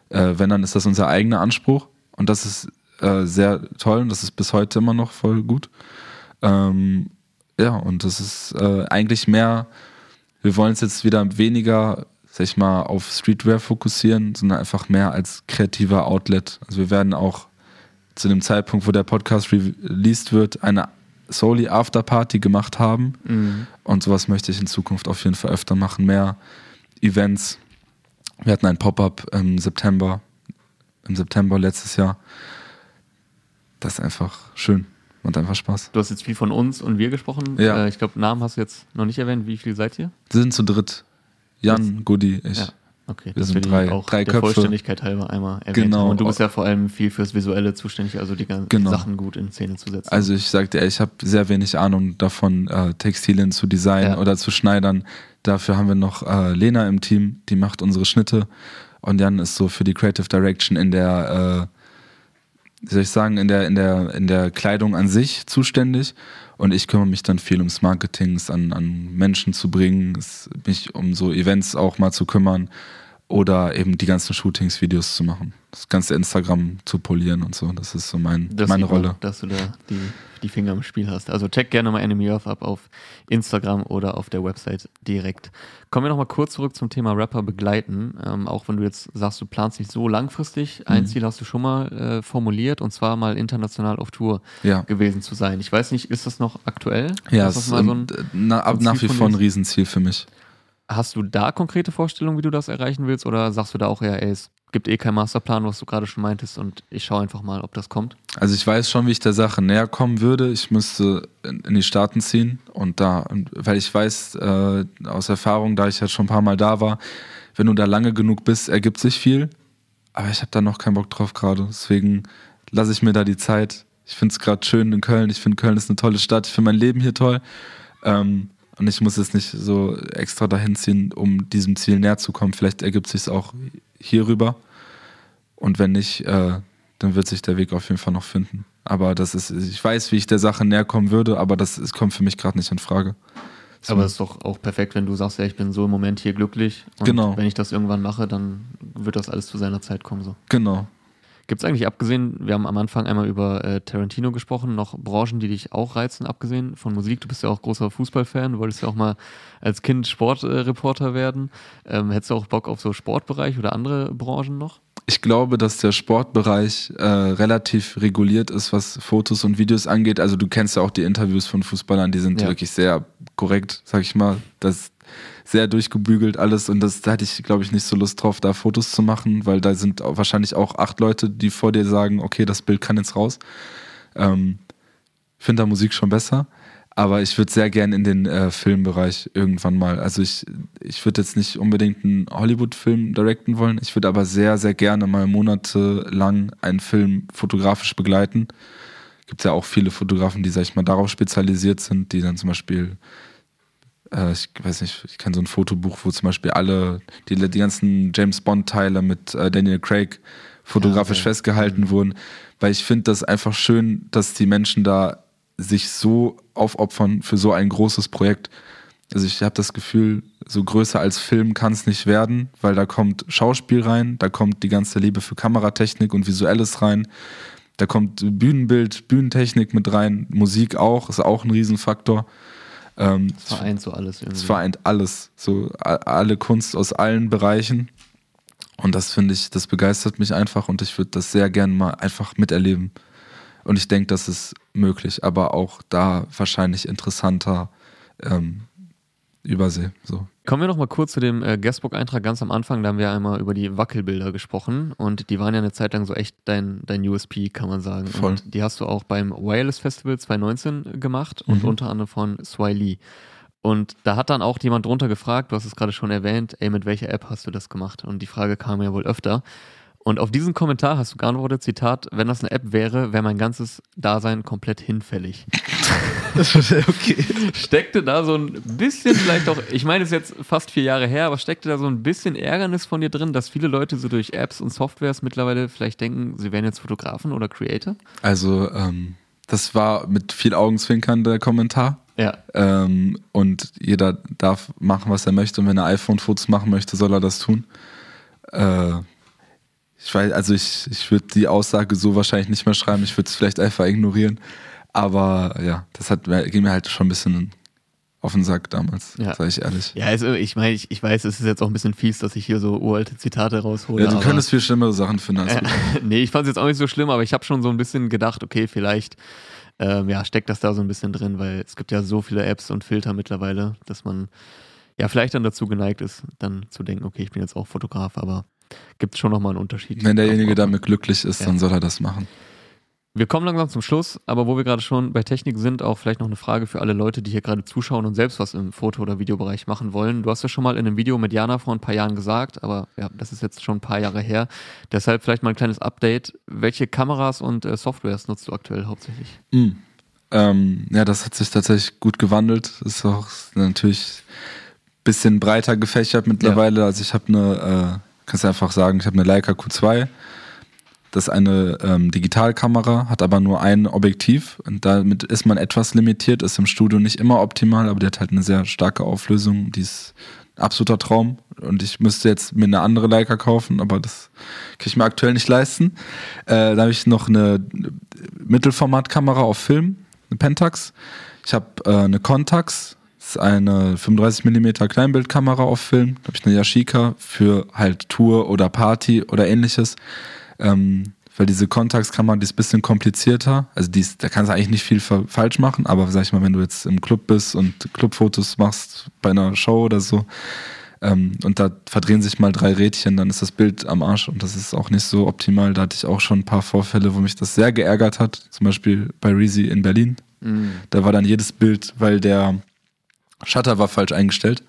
Äh, wenn, dann ist das unser eigener Anspruch. Und das ist äh, sehr toll und das ist bis heute immer noch voll gut. Ähm, ja, und das ist äh, eigentlich mehr, wir wollen es jetzt wieder weniger, sag ich mal, auf Streetwear fokussieren, sondern einfach mehr als kreativer Outlet. Also wir werden auch zu dem Zeitpunkt, wo der Podcast released wird, eine solely Afterparty gemacht haben. Mhm. Und sowas möchte ich in Zukunft auf jeden Fall öfter machen. Mehr Events. Wir hatten ein Pop-up im September, im September letztes Jahr. Das ist einfach schön. Macht einfach Spaß. Du hast jetzt viel von uns und wir gesprochen. Ja. Äh, ich glaube, Namen hast du jetzt noch nicht erwähnt. Wie viel seid ihr? Wir sind zu dritt. Jan, Goody, ich. Ja. Okay, Wir das sind drei- auch drei der Köpfe. Vollständigkeit halber einmal erwähnt Genau. Und du bist ja vor allem viel fürs Visuelle zuständig, also die ganzen Genau. Sachen gut in Szene zu setzen. Also ich sagte, ich habe sehr wenig Ahnung davon, äh, Textilien zu designen Ja. oder zu schneidern. Dafür haben wir noch äh, Lena im Team, die macht unsere Schnitte. Und Jan ist so für die Creative Direction in der, äh, wie soll ich sagen, in der, in der, in der Kleidung an sich zuständig. Und ich kümmere mich dann viel ums Marketing, es an, an Menschen zu bringen, es, mich um so Events auch mal zu kümmern oder eben die ganzen Shootings, Videos zu machen. Das ganze Instagram zu polieren und so. Das ist so mein, das meine Rolle. dass du da die, die Finger im Spiel hast. Also check gerne mal Enemy Earth ab auf Instagram oder auf der Website direkt. Kommen wir nochmal kurz zurück zum Thema Rapper begleiten. Ähm, auch wenn du jetzt sagst, du planst nicht so langfristig. Ein Mhm. Ziel hast du schon mal äh, formuliert und zwar mal international auf Tour Ja. gewesen zu sein. Ich weiß nicht, ist das noch aktuell? Ja, das ist mal so ein, na, ab, so ein nach wie vor ein? Riesenziel für mich. Hast du da konkrete Vorstellungen, wie du das erreichen willst? Oder sagst du da auch eher, ey, es gibt eh keinen Masterplan, was du gerade schon meintest und ich schaue einfach mal, ob das kommt? Also ich weiß schon, wie ich der Sache näher kommen würde. Ich müsste in, die Staaten ziehen und da, weil ich weiß äh, aus Erfahrung, da ich ja schon ein paar Mal da war, wenn du da lange genug bist, ergibt sich viel. Aber ich habe da noch keinen Bock drauf gerade. Deswegen lasse ich mir da die Zeit. Ich finde es gerade schön in Köln. Ich finde Köln ist eine tolle Stadt. Ich finde mein Leben hier toll. Ähm, und ich muss jetzt nicht so extra dahin ziehen, um diesem Ziel näher zu kommen. Vielleicht ergibt sich auch hierüber. Und wenn nicht, äh, dann wird sich der Weg auf jeden Fall noch finden. Aber das ist, ich weiß, wie ich der Sache näher kommen würde, aber das ist, kommt für mich gerade nicht in Frage. So. Aber es ist doch auch perfekt, wenn du sagst, ja, ich bin so im Moment hier glücklich und Genau. wenn ich das irgendwann mache, dann wird das alles zu seiner Zeit kommen. So. Genau. Gibt es eigentlich abgesehen, wir haben am Anfang einmal über äh, Tarantino gesprochen, noch Branchen, die dich auch reizen, abgesehen von Musik? Du bist ja auch großer Fußballfan, du wolltest ja auch mal als Kind Sportreporter werden. Ähm, hättest du auch Bock auf so Sportbereich oder andere Branchen noch? Ich glaube, dass der Sportbereich äh, relativ reguliert ist, was Fotos und Videos angeht. Also du kennst ja auch die Interviews von Fußballern, die sind Ja. wirklich sehr korrekt, sag ich mal. Das sehr durchgebügelt alles und das, da hatte ich, glaube ich, nicht so Lust drauf, da Fotos zu machen, weil da sind wahrscheinlich auch acht Leute, die vor dir sagen, okay, das Bild kann jetzt raus. Ähm, finde da Musik schon besser. Aber ich würde sehr gern in den äh, Filmbereich irgendwann mal. Also ich, ich würde jetzt nicht unbedingt einen Hollywood-Film directen wollen. Ich würde aber sehr, sehr gerne mal monatelang einen Film fotografisch begleiten. Gibt ja auch viele Fotografen, die, sag ich mal, darauf spezialisiert sind, die dann zum Beispiel, äh, ich weiß nicht, ich kenne so ein Fotobuch, wo zum Beispiel alle, die, die ganzen James Bond-Teile mit äh, Daniel Craig fotografisch Ja, okay. festgehalten wurden. Weil ich finde das einfach schön, dass die Menschen da sich so aufopfern für so ein großes Projekt. Also ich habe das Gefühl, so größer als Film kann es nicht werden, weil da kommt Schauspiel rein, da kommt die ganze Liebe für Kameratechnik und Visuelles rein, da kommt Bühnenbild, Bühnentechnik mit rein, Musik auch, ist auch ein Riesenfaktor. Ähm, Das vereint so alles irgendwie. es vereint alles, so alle Kunst aus allen Bereichen. Und das finde ich, das begeistert mich einfach und ich würde das sehr gerne mal einfach miterleben. Und ich denke, das ist möglich, aber auch da wahrscheinlich interessanter ähm, Übersee. So. Kommen wir noch mal kurz zu dem äh, Guestbook-Eintrag ganz am Anfang. Da haben wir einmal über die Wackelbilder gesprochen und die waren ja eine Zeit lang so echt dein, dein USP, kann man sagen. Voll. Und die hast du auch beim Wireless Festival 2019 gemacht und Mhm. unter anderem von Swai Lee. Und da hat dann auch jemand drunter gefragt, du hast es gerade schon erwähnt, ey, mit welcher App hast du das gemacht? Und die Frage kam ja wohl öfter. Und auf diesen Kommentar hast du geantwortet, Zitat, wenn das eine App wäre, wäre mein ganzes Dasein komplett hinfällig. <laughs> okay. Steckte da so ein bisschen vielleicht auch, ich meine, es ist jetzt fast vier Jahre her, aber steckte da so ein bisschen Ärgernis von dir drin, dass viele Leute so durch Apps und Softwares mittlerweile vielleicht denken, sie wären jetzt Fotografen oder Creator? Also, ähm, das war mit viel Augenzwinkern der Kommentar. Ja. Ähm, und jeder darf machen, was er möchte. Und wenn er iPhone-Fotos machen möchte, soll er das tun. Äh, ich weiß, also ich, ich würde die Aussage so wahrscheinlich nicht mehr schreiben. Ich würde es vielleicht einfach ignorieren. Aber ja, das hat, mir- ging mir halt schon ein bisschen auf den Sack damals, Ja. sage ich ehrlich. Ja, also ich meine, ich, ich weiß, es ist jetzt auch ein bisschen fies, dass ich hier so uralte Zitate raushole. Ja, du könntest viel schlimmere Sachen finden als gut. <laughs> nee, ich fand es jetzt auch nicht so schlimm, aber ich habe schon so ein bisschen gedacht, okay, vielleicht ähm, ja, steckt das da so ein bisschen drin, weil es gibt ja so viele Apps und Filter mittlerweile, dass man ja vielleicht dann dazu geneigt ist, dann zu denken, okay, ich bin jetzt auch Fotograf, aber gibt es schon nochmal einen Unterschied. Wenn derjenige damit glücklich ist, Ja. dann soll er das machen. Wir kommen langsam zum Schluss, aber wo wir gerade schon bei Technik sind, auch vielleicht noch eine Frage für alle Leute, die hier gerade zuschauen und selbst was im Foto- oder Videobereich machen wollen. Du hast ja schon mal in einem Video mit Jana vor ein paar Jahren gesagt, aber ja, das ist jetzt schon ein paar Jahre her. Deshalb vielleicht mal ein kleines Update. Welche Kameras und äh, Softwares nutzt du aktuell hauptsächlich? Mm. Ähm, ja, das hat sich tatsächlich gut gewandelt. Ist auch natürlich ein bisschen breiter gefächert mittlerweile. Ja. Also ich habe eine, äh, kannst einfach sagen, ich habe eine Leica Q2 das ist eine ähm, Digitalkamera, hat aber nur ein Objektiv und damit ist man etwas limitiert, ist im Studio nicht immer optimal, aber die hat halt eine sehr starke Auflösung, die ist ein absoluter Traum und ich müsste jetzt mir eine andere Leica kaufen, aber das kann ich mir aktuell nicht leisten. Äh, da habe ich noch eine Mittelformatkamera auf Film, eine Pentax. Ich habe äh, eine Contax, ist eine 35mm Kleinbildkamera auf Film. Da habe ich eine Yashica für halt Tour oder Party oder ähnliches. Ähm, weil diese Kontaktkamera, die ist ein bisschen komplizierter. Also die ist, da kannst du eigentlich nicht viel falsch machen, aber sag ich mal, wenn du jetzt im Club bist und Clubfotos machst bei einer Show oder so, ähm, und da verdrehen sich mal drei Rädchen, dann ist das Bild am Arsch und das ist auch nicht so optimal. Da hatte ich auch schon ein paar Vorfälle, wo mich das sehr geärgert hat. Zum Beispiel bei Reezy in Berlin. Mhm. Da war dann jedes Bild, weil der Shutter war falsch eingestellt.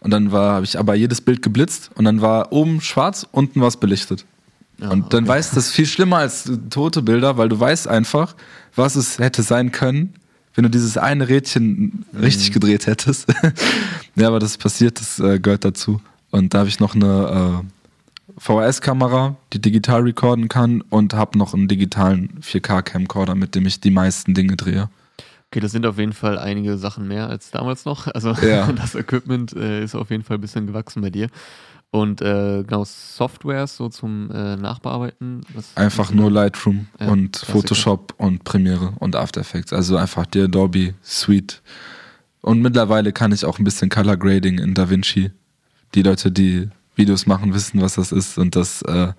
Und dann war, habe ich aber jedes Bild geblitzt und dann war oben schwarz, unten war es belichtet. Ja, und dann okay. weißt du, das viel schlimmer als tote Bilder, weil du weißt einfach, was es hätte sein können, wenn du dieses eine Rädchen mhm. richtig gedreht hättest. <laughs> ja, aber das passiert, das äh, gehört dazu. Und da habe ich noch eine äh, VHS-Kamera, die digital recorden kann und habe noch einen digitalen 4K-Camcorder, mit dem ich die meisten Dinge drehe. Okay, das sind auf jeden Fall einige Sachen mehr als damals noch. Also ja. <laughs> das Equipment äh, ist auf jeden Fall ein bisschen gewachsen bei dir. Und äh, genau, Softwares so zum äh, Nachbearbeiten? einfach nur Lightroom ja, und Klassiker. Photoshop und Premiere und After Effects. Also einfach die Adobe Suite. Und mittlerweile kann ich auch ein bisschen Color Grading in DaVinci. Die Leute, die Videos machen, wissen, was das ist. Und das äh,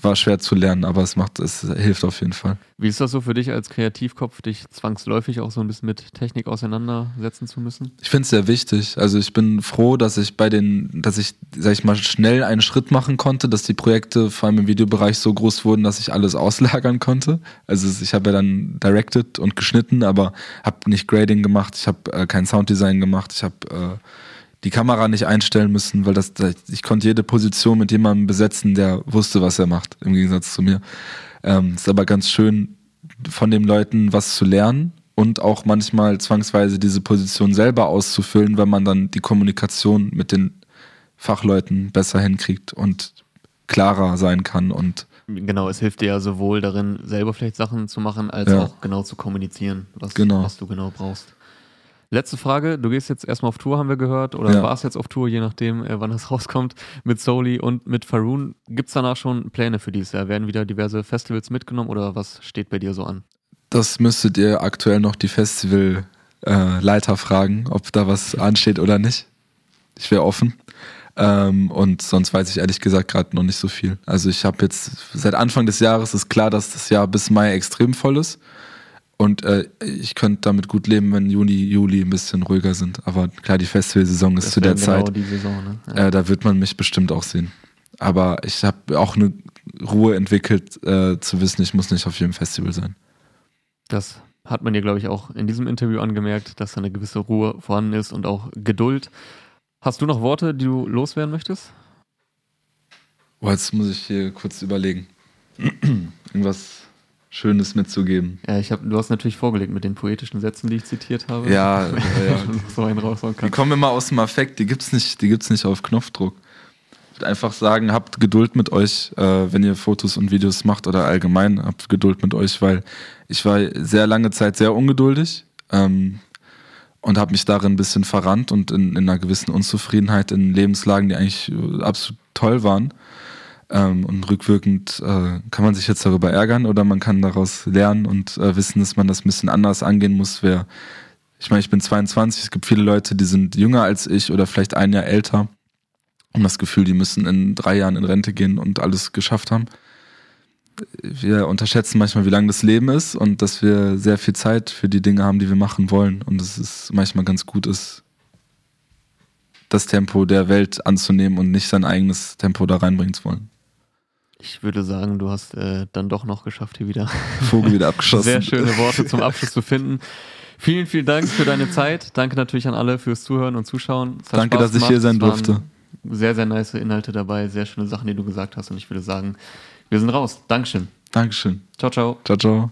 war schwer zu lernen, aber es macht, es hilft auf jeden Fall. Wie ist das so für dich als Kreativkopf, dich zwangsläufig auch so ein bisschen mit Technik auseinandersetzen zu müssen? Ich finde es sehr wichtig. Also ich bin froh, dass ich bei den, dass ich, sag ich mal, schnell einen Schritt machen konnte, dass die Projekte vor allem im Videobereich so groß wurden, dass ich alles auslagern konnte. Also ich habe ja dann directed und geschnitten, aber habe nicht Grading gemacht, ich habe äh, kein Sounddesign gemacht, ich habe äh, die Kamera nicht einstellen müssen, weil das, ich konnte jede Position mit jemandem besetzen, der wusste, was er macht, im Gegensatz zu mir. Ähm, ist aber ganz schön, von den Leuten was zu lernen und auch manchmal zwangsweise diese Position selber auszufüllen, weil man dann die Kommunikation mit den Fachleuten besser hinkriegt und klarer sein kann und Genau, es hilft dir ja sowohl darin, selber vielleicht Sachen zu machen, als ja. auch genau zu kommunizieren, was, genau. was du genau brauchst. Letzte Frage, du gehst jetzt erstmal auf Tour, haben wir gehört, oder ja. warst jetzt auf Tour, je nachdem, äh, wann das <laughs> rauskommt, mit Soli und mit Faroon. Gibt es danach schon Pläne für dieses Jahr? Werden wieder diverse Festivals mitgenommen oder was steht bei dir so an? Das müsstet ihr aktuell noch die Festivalleiter äh, fragen, ob da was ansteht oder nicht. Ich wäre offen. Ähm, und sonst weiß ich ehrlich gesagt gerade noch nicht so viel. Also ich habe jetzt seit Anfang des Jahres ist klar, dass das Jahr bis Mai extrem voll ist. Und äh, ich könnte damit gut leben, wenn Juni, Juli ein bisschen ruhiger sind. Aber klar, die Festivalsaison ist das zu der genau Zeit. Die Saison, ne? ja. äh, da wird man mich bestimmt auch sehen. Aber ich habe auch eine Ruhe entwickelt, äh, zu wissen, ich muss nicht auf jedem Festival sein. Das hat man dir, glaube ich, auch in diesem Interview angemerkt, dass da eine gewisse Ruhe vorhanden ist und auch Geduld. Hast du noch Worte, die du loswerden möchtest? Boah, jetzt muss ich hier kurz überlegen. <clears throat> Irgendwas Schönes mitzugeben. Ja, ich hab, du hast natürlich vorgelegt mit den poetischen Sätzen, die ich zitiert habe. Ja, <laughs> ja, ja. so einen raushauen kann. Die kommen immer aus dem Affekt, die gibt's nicht, die gibt's nicht auf Knopfdruck. Ich würde einfach sagen, habt Geduld mit euch, äh, wenn ihr Fotos und Videos macht oder allgemein habt Geduld mit euch, weil ich war sehr lange Zeit sehr ungeduldig ähm, und habe mich darin ein bisschen verrannt und in, in einer gewissen Unzufriedenheit in Lebenslagen, die eigentlich absolut toll waren ähm, und rückwirkend äh, kann man sich jetzt darüber ärgern oder man kann daraus lernen und äh, wissen, dass man das ein bisschen anders angehen muss. Wer, ich meine, ich bin 22, es gibt viele Leute, die sind jünger als ich oder vielleicht ein Jahr älter und das Gefühl, die müssen in drei Jahren in Rente gehen und alles geschafft haben. Wir unterschätzen manchmal, wie lang das Leben ist und dass wir sehr viel Zeit für die Dinge haben, die wir machen wollen und dass es manchmal ganz gut ist, das Tempo der Welt anzunehmen und nicht sein eigenes Tempo da reinbringen zu wollen. Ich würde sagen, du hast äh, dann doch noch geschafft, hier wieder <laughs> Vogel wieder abgeschossen. Sehr schöne Worte zum Abschluss zu finden. Vielen, vielen Dank für deine Zeit. Danke natürlich an alle fürs Zuhören und Zuschauen. Danke, dass gemacht. ich hier sein durfte. Sehr, sehr nice Inhalte dabei, sehr schöne Sachen, die du gesagt hast. Und ich würde sagen, wir sind raus. Dankeschön. Dankeschön. Ciao, ciao. Ciao, ciao.